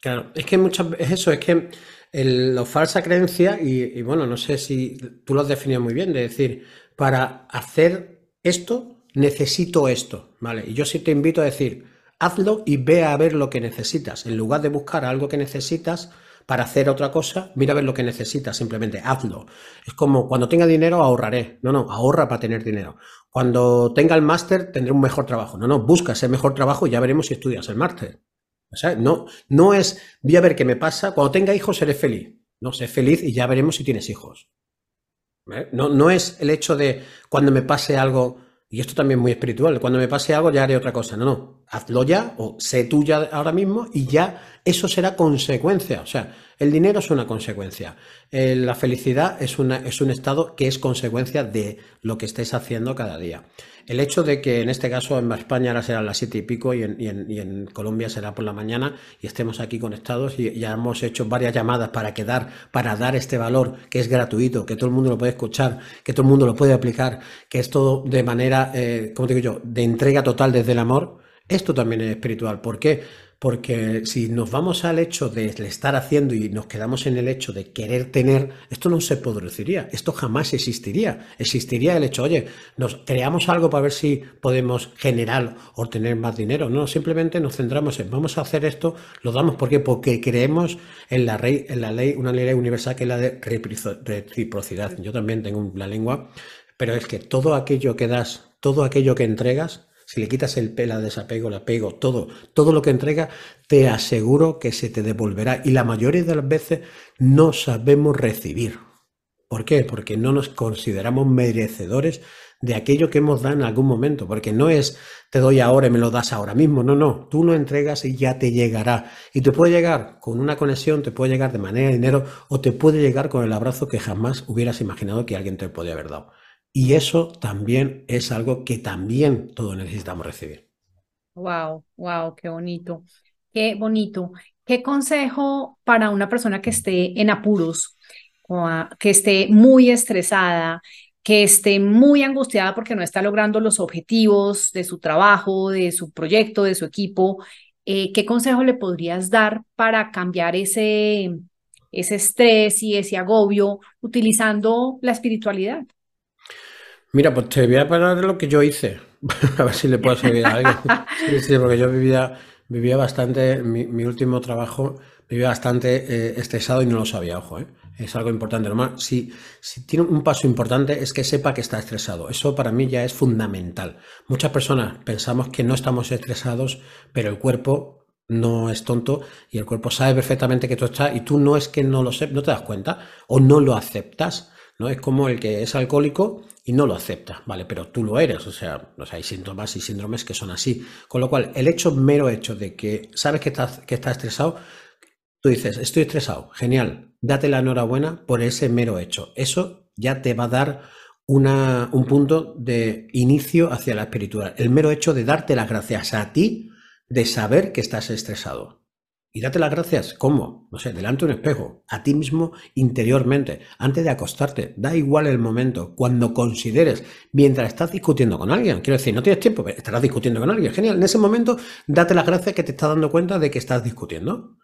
Claro, es que muchas veces eso, es que el- la falsa creencia, y, y bueno, no sé si tú lo has definido muy bien, de decir, para hacer esto necesito esto, ¿vale? Y yo sí te invito a decir, hazlo y ve a ver lo que necesitas. En lugar de buscar algo que necesitas para hacer otra cosa, mira a ver lo que necesitas, simplemente hazlo. Es como cuando tenga dinero ahorraré. No, no, ahorra para tener dinero. Cuando tenga el máster tendré un mejor trabajo. No, no, busca ese mejor trabajo y ya veremos si estudias el máster. O sea, no, no es, voy a ver qué me pasa, cuando tenga hijos seré feliz. No, sé feliz y ya veremos si tienes hijos. ¿Vale? No, no es el hecho de cuando me pase algo, y esto también es muy espiritual, cuando me pase algo ya haré otra cosa. No, no, hazlo ya o sé tú ya ahora mismo y ya eso será consecuencia. O sea, el dinero es una consecuencia. Eh, la felicidad es, una, es un estado que es consecuencia de lo que estés haciendo cada día. El hecho de que en este caso en España ahora serán las siete y pico y en, Colombia será por la mañana y estemos aquí conectados y ya hemos hecho varias llamadas para quedar, para dar este valor que es gratuito, que todo el mundo lo puede escuchar, que todo el mundo lo puede aplicar, que es todo de manera, eh, como digo yo, de entrega total desde el amor. Esto también es espiritual. ¿Por qué? Porque si nos vamos al hecho de estar haciendo y nos quedamos en el hecho de querer tener, esto no se produciría, esto jamás existiría. Existiría el hecho, oye, nos creamos algo para ver si podemos generar o tener más dinero. No, simplemente nos centramos en vamos a hacer esto, lo damos. ¿Por qué? Porque creemos en la, ley, en la ley, una ley universal que es la de reciprocidad. Yo también tengo la lengua, pero es que todo aquello que das, todo aquello que entregas, si le quitas el pela desapego, el apego, todo, todo lo que entrega, te aseguro que se te devolverá. Y la mayoría de las veces no sabemos recibir. ¿Por qué? Porque no nos consideramos merecedores de aquello que hemos dado en algún momento. Porque no es te doy ahora y me lo das ahora mismo. No, no. Tú lo entregas y ya te llegará. Y te puede llegar con una conexión, te puede llegar de manera de dinero o te puede llegar con el abrazo que jamás hubieras imaginado que alguien te podía haber dado. Y eso también es algo que también todos necesitamos recibir. Wow, wow, qué bonito, qué bonito. ¿Qué consejo para una persona que esté en apuros, que esté muy estresada, que esté muy angustiada porque no está logrando los objetivos de su trabajo, de su proyecto, de su equipo? eh, ¿qué consejo le podrías dar para cambiar ese, ese estrés y ese agobio utilizando la espiritualidad? Mira, pues te voy a parar lo que yo hice, a ver si le puedo servir a alguien. Sí, sí, porque yo vivía, vivía bastante, mi, mi último trabajo, vivía bastante eh, estresado y no lo sabía, ojo, ¿eh? Es algo importante. Normal, si, si tiene un paso importante es que sepa que está estresado. Eso para mí ya es fundamental. Muchas personas pensamos que no estamos estresados, pero el cuerpo no es tonto y el cuerpo sabe perfectamente que tú estás y tú no es que no lo sepas, no te das cuenta o no lo aceptas. ¿No? Es como el que es alcohólico y no lo acepta, ¿vale? Pero tú lo eres, o sea, hay síntomas y síndromes que son así. Con lo cual, el hecho, mero hecho de que sabes que estás, que estás estresado, Tú dices, estoy estresado, genial, date la enhorabuena por ese mero hecho. Eso ya te va a dar una, un punto de inicio hacia la espiritualidad. El mero hecho de darte las gracias a ti de saber que estás estresado. Y date las gracias, ¿cómo? No sé, delante de un espejo, a ti mismo interiormente, antes de acostarte. Da igual el momento, cuando consideres, mientras estás discutiendo con alguien. Quiero decir, no tienes tiempo, estarás discutiendo con alguien. Genial, en ese momento date las gracias que te estás dando cuenta de que estás discutiendo.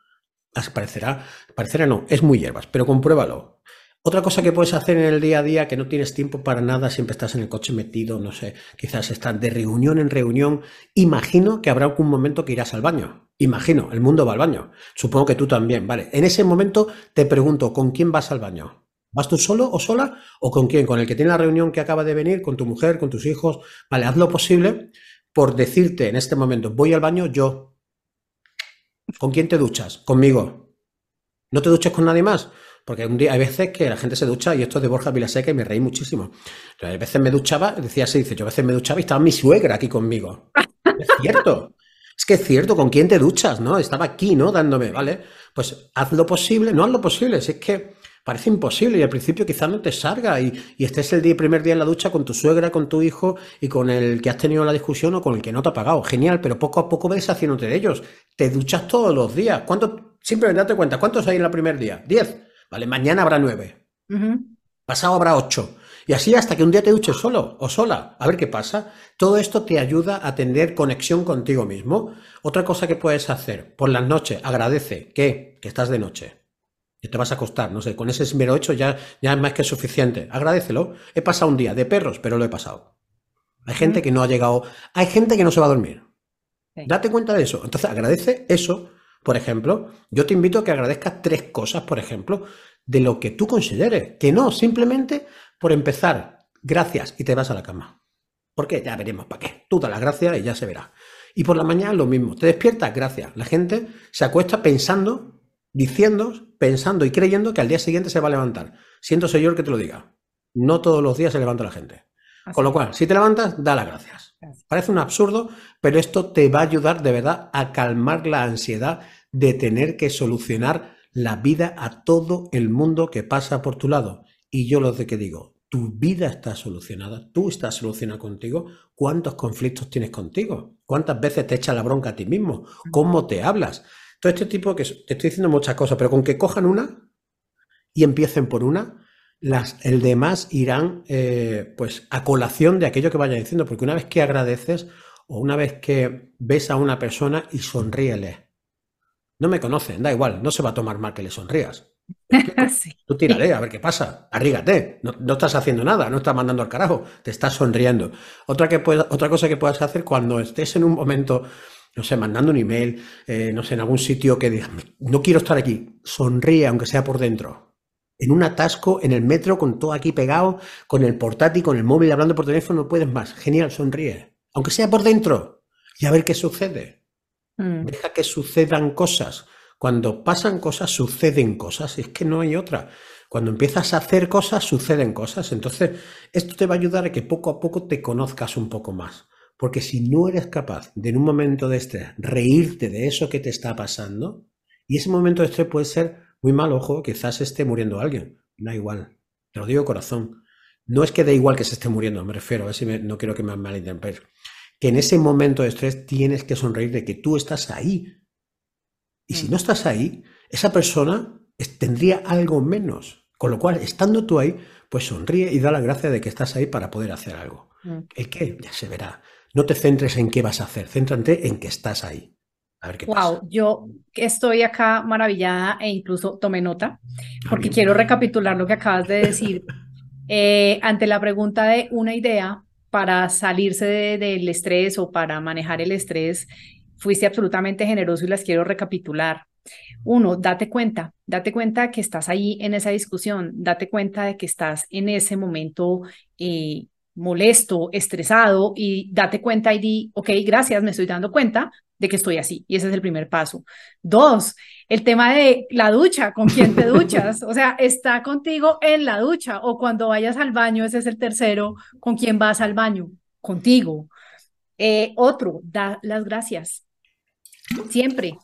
Parecerá, parecerá no, es muy hierbas, pero compruébalo. Otra cosa que puedes hacer en el día a día que no tienes tiempo para nada, siempre estás en el coche metido, no sé, quizás estás de reunión en reunión. Imagino que habrá algún momento que irás al baño. Imagino, el mundo va al baño. Supongo que tú también, ¿vale? En ese momento te pregunto, ¿con quién vas al baño? ¿Vas tú solo o sola? ¿O con quién? ¿Con el que tiene la reunión que acaba de venir? ¿Con tu mujer? ¿Con tus hijos? Vale, haz lo posible por decirte en este momento, voy al baño yo. ¿Con quién te duchas? Conmigo. ¿No te duches con nadie más? Porque un día hay veces que la gente se ducha, y esto es de Borja Vilaseca y me reí muchísimo. A veces me duchaba, decía así, dice, yo a veces me duchaba y estaba mi suegra aquí conmigo. es cierto. Es que es cierto, ¿con quién te duchas? ¿No? Estaba aquí, ¿no? Dándome, ¿vale? Pues haz lo posible, no haz lo posible, si es que parece imposible y al principio quizás no te salga y, y estés el primer día en la ducha con tu suegra, con tu hijo y con el que has tenido la discusión o con el que no te ha pagado. Genial, pero poco a poco ves haciéndote de ellos. Te duchas todos los días. ¿Cuánto? Simplemente date cuenta, ¿cuántos hay en el primer día? Diez. ¿Vale? Mañana habrá nueve. Pasado habrá ocho. Y así hasta que un día te duches solo o sola. A ver qué pasa. Todo esto te ayuda a tener conexión contigo mismo. Otra cosa que puedes hacer, por las noches, agradece que, que estás de noche. Que te vas a acostar, no sé, con ese mero hecho ya, ya es más que suficiente. Agradecelo. He pasado un día de perros, pero lo he pasado. Hay gente que no ha llegado, hay gente que no se va a dormir. Date cuenta de eso. Entonces agradece eso por ejemplo, yo te invito a que agradezcas tres cosas, por ejemplo, de lo que tú consideres. Que no, simplemente por empezar, gracias y te vas a la cama. Porque ya veremos para qué. Tú das las gracias y ya se verá. Y por la mañana lo mismo. Te despiertas, gracias. La gente se acuesta pensando, diciendo, pensando y creyendo que al día siguiente se va a levantar. Siento, señor, que te lo diga. No todos los días se levanta la gente. Con lo cual, si te levantas, da las gracias. Parece un absurdo, pero esto te va a ayudar de verdad a calmar la ansiedad de tener que solucionar la vida a todo el mundo que pasa por tu lado. Y yo lo de que digo, tu vida está solucionada, tú estás solucionado contigo. ¿Cuántos conflictos tienes contigo? ¿Cuántas veces te echa la bronca a ti mismo? ¿Cómo te hablas? Todo este tipo que te estoy diciendo muchas cosas, pero con que cojan una y empiecen por una, las, el demás irán eh, pues a colación de aquello que vaya diciendo, porque una vez que agradeces o una vez que ves a una persona y sonríele. No me conocen, da igual, no se va a tomar mal que le sonrías. Tú tírale, a ver qué pasa, arrígate, no, no, estás haciendo nada, no estás mandando al carajo, te estás sonriendo. Otra, que otra cosa que puedas hacer cuando estés en un momento, no sé, mandando un email, eh, no sé, en algún sitio que digas, no quiero estar aquí, sonríe aunque sea por dentro en un atasco, en el metro, con todo aquí pegado, con el portátil, con el móvil, hablando por teléfono, no puedes más. Genial, sonríe. Aunque sea por dentro. Y a ver qué sucede. Mm. Deja que sucedan cosas. Cuando pasan cosas, suceden cosas. Y es que no hay otra. Cuando empiezas a hacer cosas, suceden cosas. Entonces, esto te va a ayudar a que poco a poco te conozcas un poco más. Porque si no eres capaz de en un momento de estrés reírte de eso que te está pasando, y ese momento de estrés puede ser muy mal ojo, quizás esté muriendo alguien. Da igual. Te lo digo corazón. No es que dé igual que se esté muriendo, me refiero, a ver si no quiero que me malinterpreten. Que en ese momento de estrés tienes que sonreír de que tú estás ahí. Y si mm. no estás ahí, esa persona tendría algo menos. Con lo cual, estando tú ahí, pues sonríe y da la gracia de que estás ahí para poder hacer algo. Mm. ¿El qué? Ya se verá. No te centres en qué vas a hacer, céntrate en que estás ahí. A ver qué wow, yo estoy acá maravillada e incluso tomé nota porque quiero recapitular lo que acabas de decir. Eh, ante la pregunta de una idea para salirse del estrés o para manejar el estrés, fuiste absolutamente generoso y las quiero recapitular. Uno, date cuenta, date cuenta que estás ahí en esa discusión, date cuenta de que estás en ese momento eh, molesto, estresado y date cuenta y di, ok, gracias, me estoy dando cuenta, de que estoy así. Y ese es el primer paso. Dos, el tema de la ducha, con quién te duchas. O sea, está contigo en la ducha o cuando vayas al baño, ese es el tercero, con quién vas al baño, contigo. Eh, otro, da las gracias. Siempre.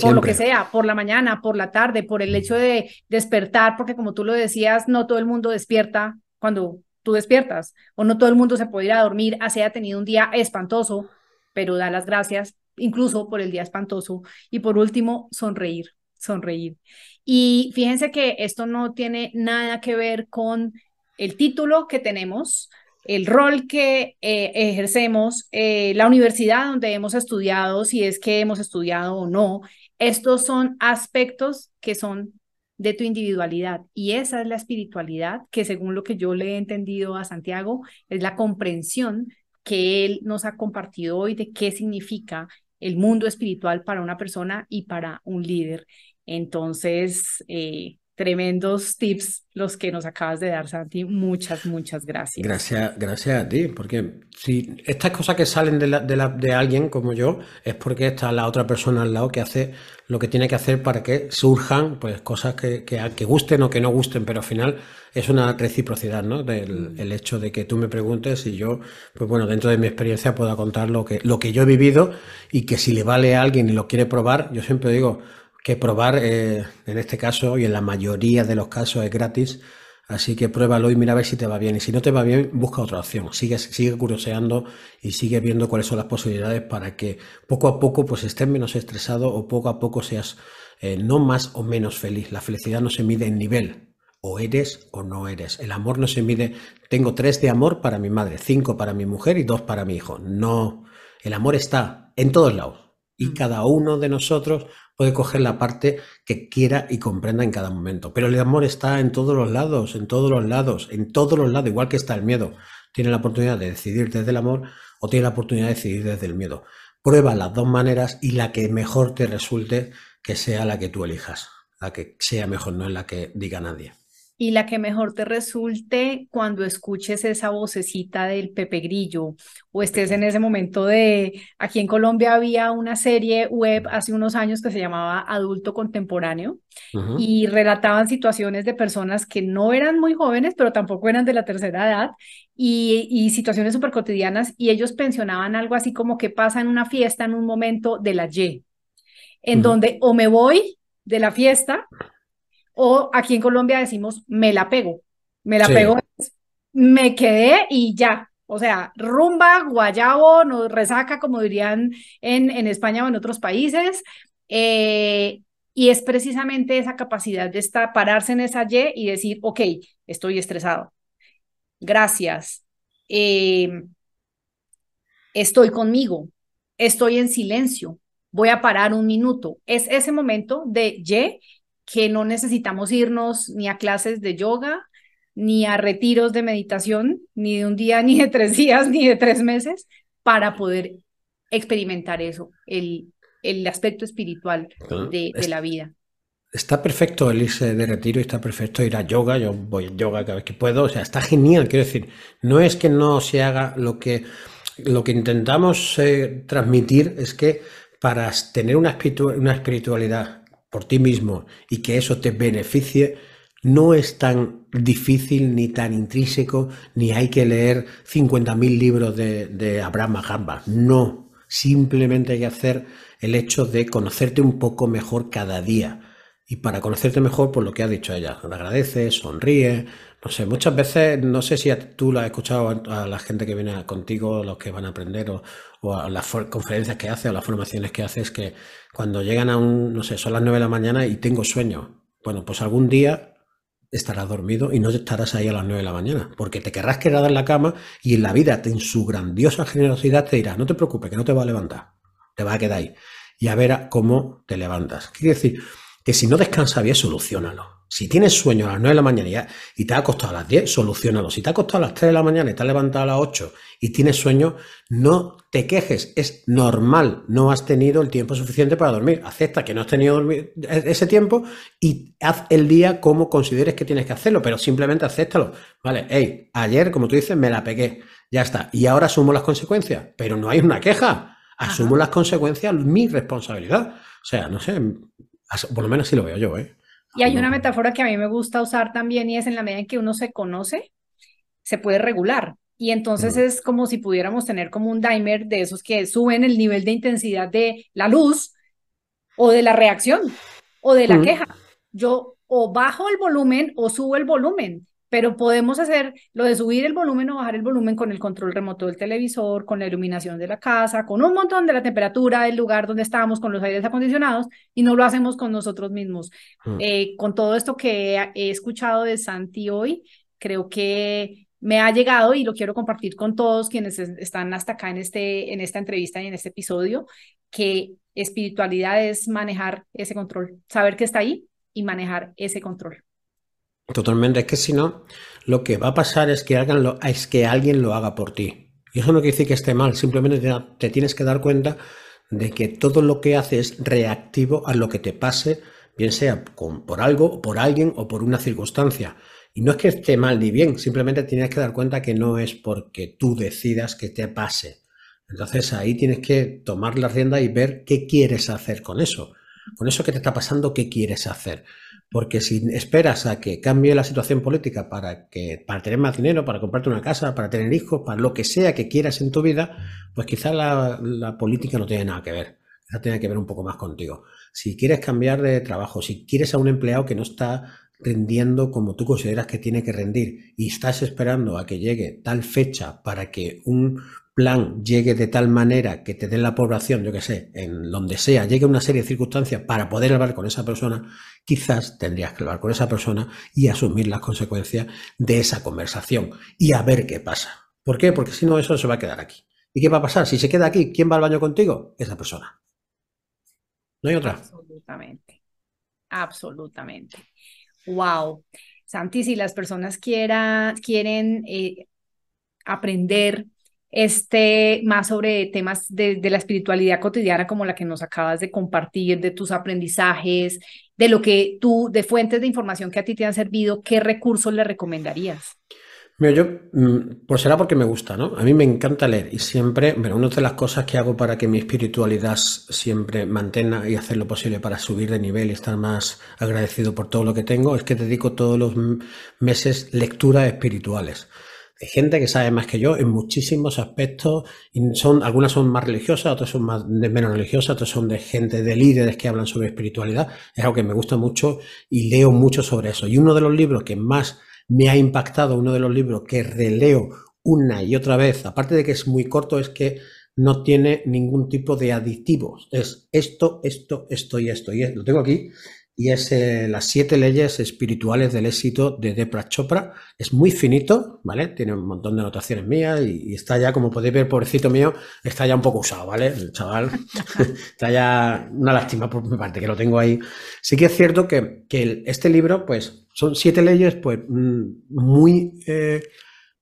por lo que sea, por la mañana, por la tarde, por el hecho de despertar, porque como tú lo decías, no todo el mundo despierta cuando tú despiertas, o no todo el mundo se puede ir a dormir, así haya tenido un día espantoso, pero da las gracias incluso por el día espantoso. Y por último, sonreír, sonreír. Y fíjense que esto no tiene nada que ver con el título que tenemos, el rol que eh, ejercemos, eh, la universidad donde hemos estudiado, si es que hemos estudiado o no. Estos son aspectos que son de tu individualidad y esa es la espiritualidad que según lo que yo le he entendido a Santiago es la comprensión que él nos ha compartido hoy de qué significa el mundo espiritual para una persona y para un líder. Entonces, eh, tremendos tips los que nos acabas de dar, Santi. Muchas, muchas gracias. Gracias, gracias a ti, porque si estas cosas que salen de, la, de, la, de, alguien como yo, es porque está la otra persona al lado que hace lo que tiene que hacer para que surjan pues cosas que, que, que gusten o que no gusten, pero al final es una reciprocidad, ¿no? Del mm. el hecho de que tú me preguntes y yo, pues bueno, dentro de mi experiencia pueda contar lo que, lo que yo he vivido y que si le vale a alguien y lo quiere probar, yo siempre digo, que probar, eh, en este caso y en la mayoría de los casos es gratis, así que pruébalo y mira a ver si te va bien. Y si no te va bien, busca otra opción. Sigue, sigue curioseando y sigue viendo cuáles son las posibilidades para que poco a poco pues estés menos estresado o poco a poco seas eh, no más o menos feliz. La felicidad no se mide en nivel. O eres o no eres. El amor no se mide. Tengo tres de amor para mi madre, cinco para mi mujer y dos para mi hijo. No. El amor está en todos lados. Y mm. cada uno de nosotros puede coger la parte que quiera y comprenda en cada momento. Pero el amor está en todos los lados, en todos los lados, en todos los lados, igual que está el miedo. Tiene la oportunidad de decidir desde el amor o tiene la oportunidad de decidir desde el miedo. Prueba las dos maneras y la que mejor te resulte que sea la que tú elijas. La que sea mejor, no es la que diga nadie y la que mejor te resulte cuando escuches esa vocecita del Pepe Grillo o estés en ese momento de, aquí en Colombia había una serie web hace unos años que se llamaba Adulto Contemporáneo y relataban situaciones de personas que no eran muy jóvenes, pero tampoco eran de la tercera edad y, y situaciones súper cotidianas y ellos pensionaban algo así como que pasa en una fiesta en un momento de la Y, en donde o me voy de la fiesta o aquí en Colombia decimos, me la pego. Me la pego, me quedé y ya. O sea, rumba, guayabo, nos resaca, como dirían en, en España o en otros países. Eh, y es precisamente esa capacidad de estar, pararse en esa Y y decir, ok, estoy estresado. Gracias. Eh, estoy conmigo. Estoy en silencio. Voy a parar un minuto. Es ese momento de Y que no necesitamos irnos ni a clases de yoga, ni a retiros de meditación, ni de un día, ni de tres días, ni de tres meses, para poder experimentar eso, el, el aspecto espiritual de, de la vida. Está perfecto el irse de retiro y está perfecto ir a yoga. Yo voy a yoga cada vez que puedo. O sea, está genial. Quiero decir, no es que no se haga lo que, lo que intentamos eh, transmitir, es que para tener una, una espiritualidad por ti mismo y que eso te beneficie, no es tan difícil ni tan intrínseco, ni hay que leer 50.000 libros de, Abraham Gamba. No, simplemente hay que hacer el hecho de conocerte un poco mejor cada día. Y para conocerte mejor, por lo que ha dicho ella, agradece, sonríe, no sé, muchas veces, no sé si tú lo has escuchado a, la gente que viene contigo, los que van a aprender, o, a las conferencias que hace, o las formaciones que haces, que cuando llegan a un, no sé, son las 9 de la mañana y tengo sueño. Bueno, pues algún día estarás dormido y no estarás ahí a las 9 de la mañana, porque te querrás quedar en la cama y en la vida, en su grandiosa generosidad, te dirá, no te preocupes, que no te va a levantar, te va a quedar ahí. Y a ver cómo te levantas. Quiere decir que si no descansas bien, solucionalo si tienes sueño a las 9 de la mañana y te ha costado a las 10, solucionalo. Si te ha costado a las 3 de la mañana y te has levantado a las 8 y tienes sueño, no te quejes. Es normal. No has tenido el tiempo suficiente para dormir. Acepta que no has tenido ese tiempo y haz el día como consideres que tienes que hacerlo, pero simplemente acéptalo. Vale, hey, ayer, como tú dices, me la pegué. Ya está. Y ahora asumo las consecuencias. Pero no hay una queja. Asumo las consecuencias, mi responsabilidad. O sea, no sé, por lo menos así lo veo yo, ¿eh? Y hay una metáfora que a mí me gusta usar también y es en la medida en que uno se conoce, se puede regular. Y entonces es como si pudiéramos tener como un dimer de esos que suben el nivel de intensidad de la luz o de la reacción o de la queja. Yo o bajo el volumen o subo el volumen pero podemos hacer lo de subir el volumen o bajar el volumen con el control remoto del televisor, con la iluminación de la casa, con un montón de la temperatura del lugar donde estamos, con los aires acondicionados, y no lo hacemos con nosotros mismos. Mm. Eh, con todo esto que he escuchado de Santi hoy, creo que me ha llegado y lo quiero compartir con todos quienes están hasta acá en, este, en esta entrevista y en este episodio, que espiritualidad es manejar ese control, saber que está ahí y manejar ese control. Totalmente, es que si no, lo que va a pasar es que, alguien lo, es que alguien lo haga por ti. Y eso no quiere decir que esté mal, simplemente te, tienes que dar cuenta de que todo lo que haces es reactivo a lo que te pase, bien sea por algo, por alguien o por una circunstancia. Y no es que esté mal ni bien, simplemente tienes que dar cuenta que no es porque tú decidas que te pase. Entonces ahí tienes que tomar la rienda y ver qué quieres hacer con eso. Con eso que te está pasando, ¿qué quieres hacer? Porque si esperas a que cambie la situación política para, que, para tener más dinero, para comprarte una casa, para tener hijos, para lo que sea que quieras en tu vida, pues quizás la, política no tiene nada que ver. Quizás tiene que ver un poco más contigo. Si quieres cambiar de trabajo, si quieres a un empleado que no está rendiendo como tú consideras que tiene que rendir y estás esperando a que llegue tal fecha para que un plan llegue de tal manera que te den la población, yo que sé, en donde sea, llegue una serie de circunstancias para poder hablar con esa persona, quizás tendrías que hablar con esa persona y asumir las consecuencias de esa conversación y a ver qué pasa. ¿Por qué? Porque si no, eso se va a quedar aquí. ¿Y qué va a pasar? Si se queda aquí, ¿quién va al baño contigo? Esa persona. No hay otra. Absolutamente. Absolutamente. Wow. Santi, si las personas quieren eh, aprender este, más sobre temas de, la espiritualidad cotidiana como la que nos acabas de compartir, de tus aprendizajes, de lo que tú, de fuentes de información que a ti te han servido, ¿qué recursos le recomendarías? Mira, yo, mm, pues será porque me gusta, ¿no? A mí me encanta leer y siempre, bueno, una de las cosas que hago para que mi espiritualidad siempre mantenga y hacer lo posible para subir de nivel y estar más agradecido por todo lo que tengo es que dedico todos los meses lecturas espirituales. Gente que sabe más que yo en muchísimos aspectos. Y son, algunas son más religiosas, otras son más, menos religiosas, otras son de gente, de líderes que hablan sobre espiritualidad. Es algo que me gusta mucho y leo mucho sobre eso. Y uno de los libros que más me ha impactado, uno de los libros que releo una y otra vez, aparte de que es muy corto, es que no tiene ningún tipo de aditivos. Es esto, esto, esto y esto. Y lo tengo aquí y es eh, Las siete leyes espirituales del éxito de Depra Chopra. Es muy finito, ¿vale? Tiene un montón de anotaciones mías y, está ya, como podéis ver, pobrecito mío, está ya un poco usado, ¿vale? El chaval está ya una lástima por mi parte que lo tengo ahí. Sí que es cierto que, este libro, pues, son siete leyes, pues, mm, muy... Eh,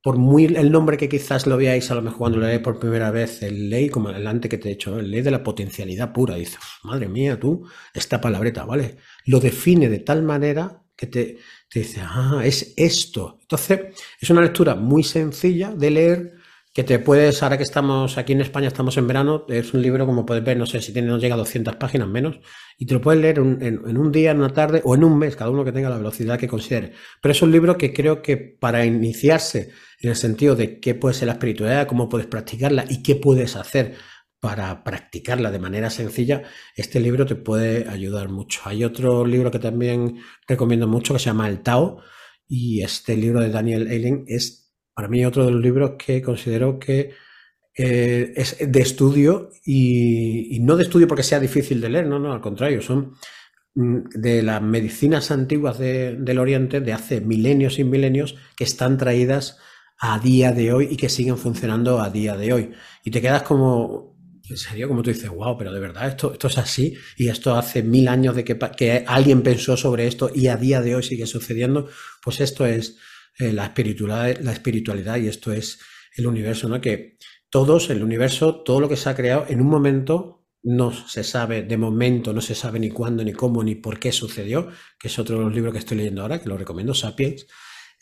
por muy el nombre que quizás lo veáis a lo mejor cuando lo leáis por primera vez, el ley, como el antes que te he dicho, el ley de la potencialidad pura, dice, madre mía, tú, esta palabreta, ¿vale? Lo define de tal manera que te, te dice, ah, es esto. Entonces, es una lectura muy sencilla de leer, que te puedes, ahora que estamos aquí en España, estamos en verano, es un libro, como puedes ver, no sé si tiene, no llega a 200 páginas menos, y te lo puedes leer en, un día, en una tarde o en un mes, cada uno que tenga la velocidad que considere. Pero es un libro que creo que para iniciarse en el sentido de qué puede ser la espiritualidad, cómo puedes practicarla y qué puedes hacer para practicarla de manera sencilla, este libro te puede ayudar mucho. Hay otro libro que también recomiendo mucho que se llama El Tao, y este libro de Daniel Eilen es para mí otro de los libros que considero que eh, es de estudio y, no de estudio porque sea difícil de leer, no, no, al contrario, son mm, de las medicinas antiguas del Oriente de hace milenios y milenios que están traídas a día de hoy y que siguen funcionando a día de hoy. Y te quedas como, en serio, como tú dices, wow, pero de verdad esto, esto es así y esto hace mil años de que, que alguien pensó sobre esto y a día de hoy sigue sucediendo, pues esto es eh, la, espiritualidad, la espiritualidad y esto es el universo, ¿no? Que todos, el universo, todo lo que se ha creado en un momento no se sabe de momento, no se sabe ni cuándo, ni cómo, ni por qué sucedió, que es otro de los libros que estoy leyendo ahora, que lo recomiendo, Sapiens.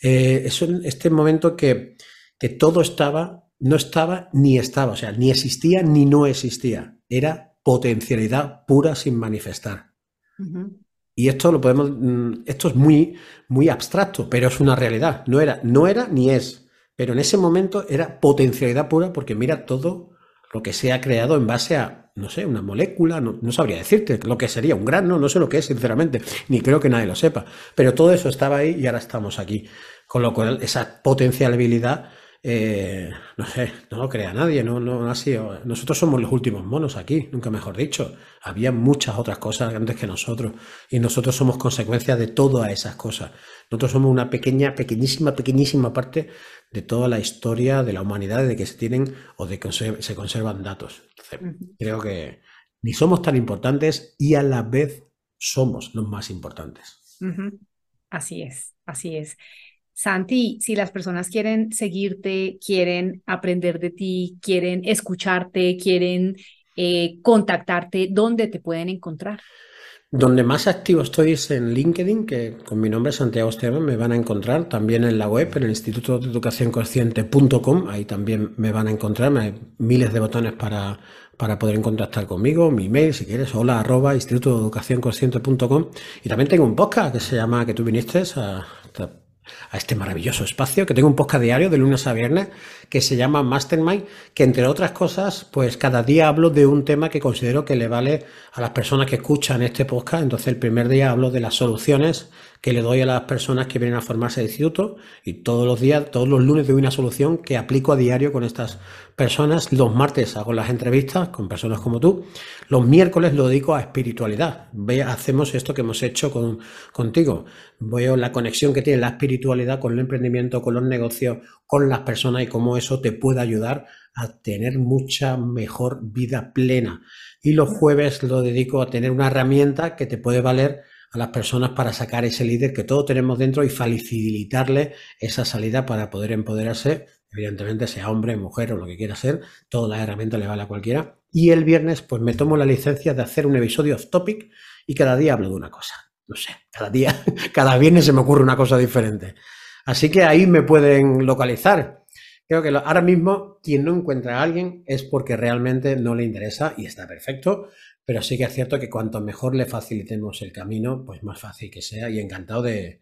Eh, es este momento que, que todo estaba, no estaba ni estaba, o sea, ni existía ni no existía. Era potencialidad pura sin manifestar. Y esto lo podemos, mm, esto es muy, muy abstracto, pero es una realidad. No era, no era ni es. Pero en ese momento era potencialidad pura porque mira todo lo que se ha creado en base a, no sé, una molécula, no, sabría decirte lo que sería un grano, no sé lo que es, sinceramente, ni creo que nadie lo sepa. Pero todo eso estaba ahí y ahora estamos aquí. Con lo cual, esa potencialidad eh, no sé, no lo crea nadie, no, no, ha sido. Nosotros somos los últimos monos aquí, nunca mejor dicho. Había muchas otras cosas antes que nosotros y nosotros somos consecuencia de todas esas cosas. Nosotros somos una pequeña, pequeñísima, pequeñísima parte de toda la historia de la humanidad, de que se tienen o de que se conservan datos. Creo que ni somos tan importantes y a la vez somos los más importantes. Así es, así es. Santi, si las personas quieren seguirte, quieren aprender de ti, quieren escucharte, quieren eh, contactarte, ¿dónde te pueden encontrar? Donde más activo estoy es en LinkedIn, que con mi nombre Santiago Esteban me van a encontrar, también en la web, en el Instituto de Educación Consciente.com, ahí también me van a encontrar, hay miles de botones para, para poder contactar conmigo, mi email si quieres, hola arroba instituto de educación consciente.com y también tengo un podcast que se llama que tú viniste a este maravilloso espacio, que tengo un podcast diario de lunes a viernes que se llama Mastermind, que entre otras cosas, pues cada día hablo de un tema que considero que le vale a las personas que escuchan este podcast. Entonces el primer día hablo de las soluciones que le doy a las personas que vienen a formarse de instituto y todos los días, todos los lunes doy una solución que aplico a diario con estas personas. Los martes hago las entrevistas con personas como tú. Los miércoles lo dedico a espiritualidad. Ve, hacemos esto que hemos hecho con, contigo. Veo la conexión que tiene la espiritualidad con el emprendimiento, con los negocios, con las personas y cómo eso te puede ayudar a tener mucha mejor vida plena. Y los jueves lo dedico a tener una herramienta que te puede valer a las personas para sacar ese líder que todos tenemos dentro y facilitarle esa salida para poder empoderarse, evidentemente sea hombre, mujer o lo que quiera ser, todas las herramientas le vale a cualquiera. Y el viernes pues me tomo la licencia de hacer un episodio off topic y cada día hablo de una cosa. No sé, cada día, cada viernes se me ocurre una cosa diferente. Así que ahí me pueden localizar. Creo que ahora mismo quien no encuentra a alguien es porque realmente no le interesa y está perfecto. Pero sí que es cierto que cuanto mejor le facilitemos el camino, pues más fácil que sea. Y encantado de,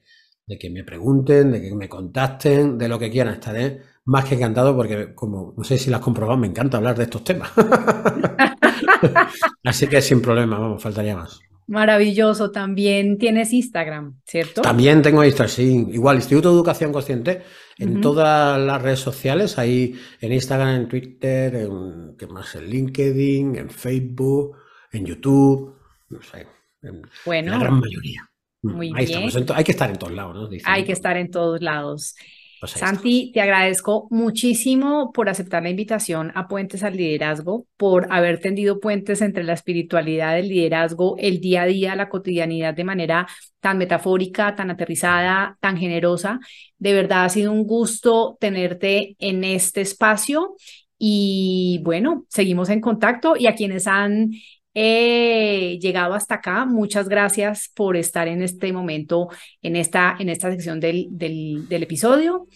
que me pregunten, de que me contacten, de lo que quieran. Estaré más que encantado porque, como no sé si las has comprobado, me encanta hablar de estos temas. Así que sin problema, vamos, faltaría más. Maravilloso. También tienes Instagram, ¿cierto? También tengo Instagram, sí. Igual, Instituto de Educación Consciente, en todas las redes sociales, ahí en Instagram, en Twitter, en, ¿qué más? en LinkedIn, en Facebook en YouTube, no sé, en bueno, la gran mayoría. Mm, muy bien. Hay que estar en todos lados, ¿no? Hay que estar en todos lados. Pues Santi, te agradezco muchísimo por aceptar la invitación a Puentes al Liderazgo, por haber tendido puentes entre la espiritualidad, el liderazgo, el día a día, la cotidianidad de manera tan metafórica, tan aterrizada, tan generosa. De verdad ha sido un gusto tenerte en este espacio y bueno, seguimos en contacto y a quienes han he llegado hasta acá. Muchas gracias por estar en este momento, en esta, en esta sección del, del, episodio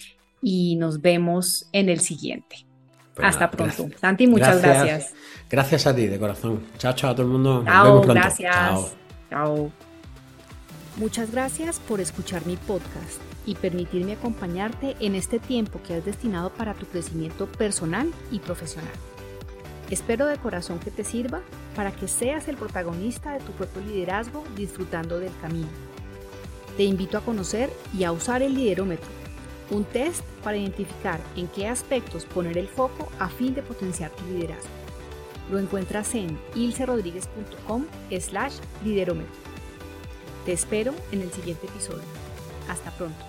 y nos vemos en el siguiente. hasta pronto. Santi, muchas gracias. gracias. a ti, de corazón. Chao, chao a todo el mundo. Chao, gracias. Chao. chao. Muchas gracias por escuchar mi podcast y permitirme acompañarte en este tiempo que has destinado para tu crecimiento personal y profesional. Espero de corazón que te sirva para que seas el protagonista de tu propio liderazgo disfrutando del camino. Te invito a conocer y a usar el liderómetro, un test para identificar en qué aspectos poner el foco a fin de potenciar tu liderazgo. Lo encuentras en ilcerodríguez.com slash liderómetro. Te espero en el siguiente episodio. Hasta pronto.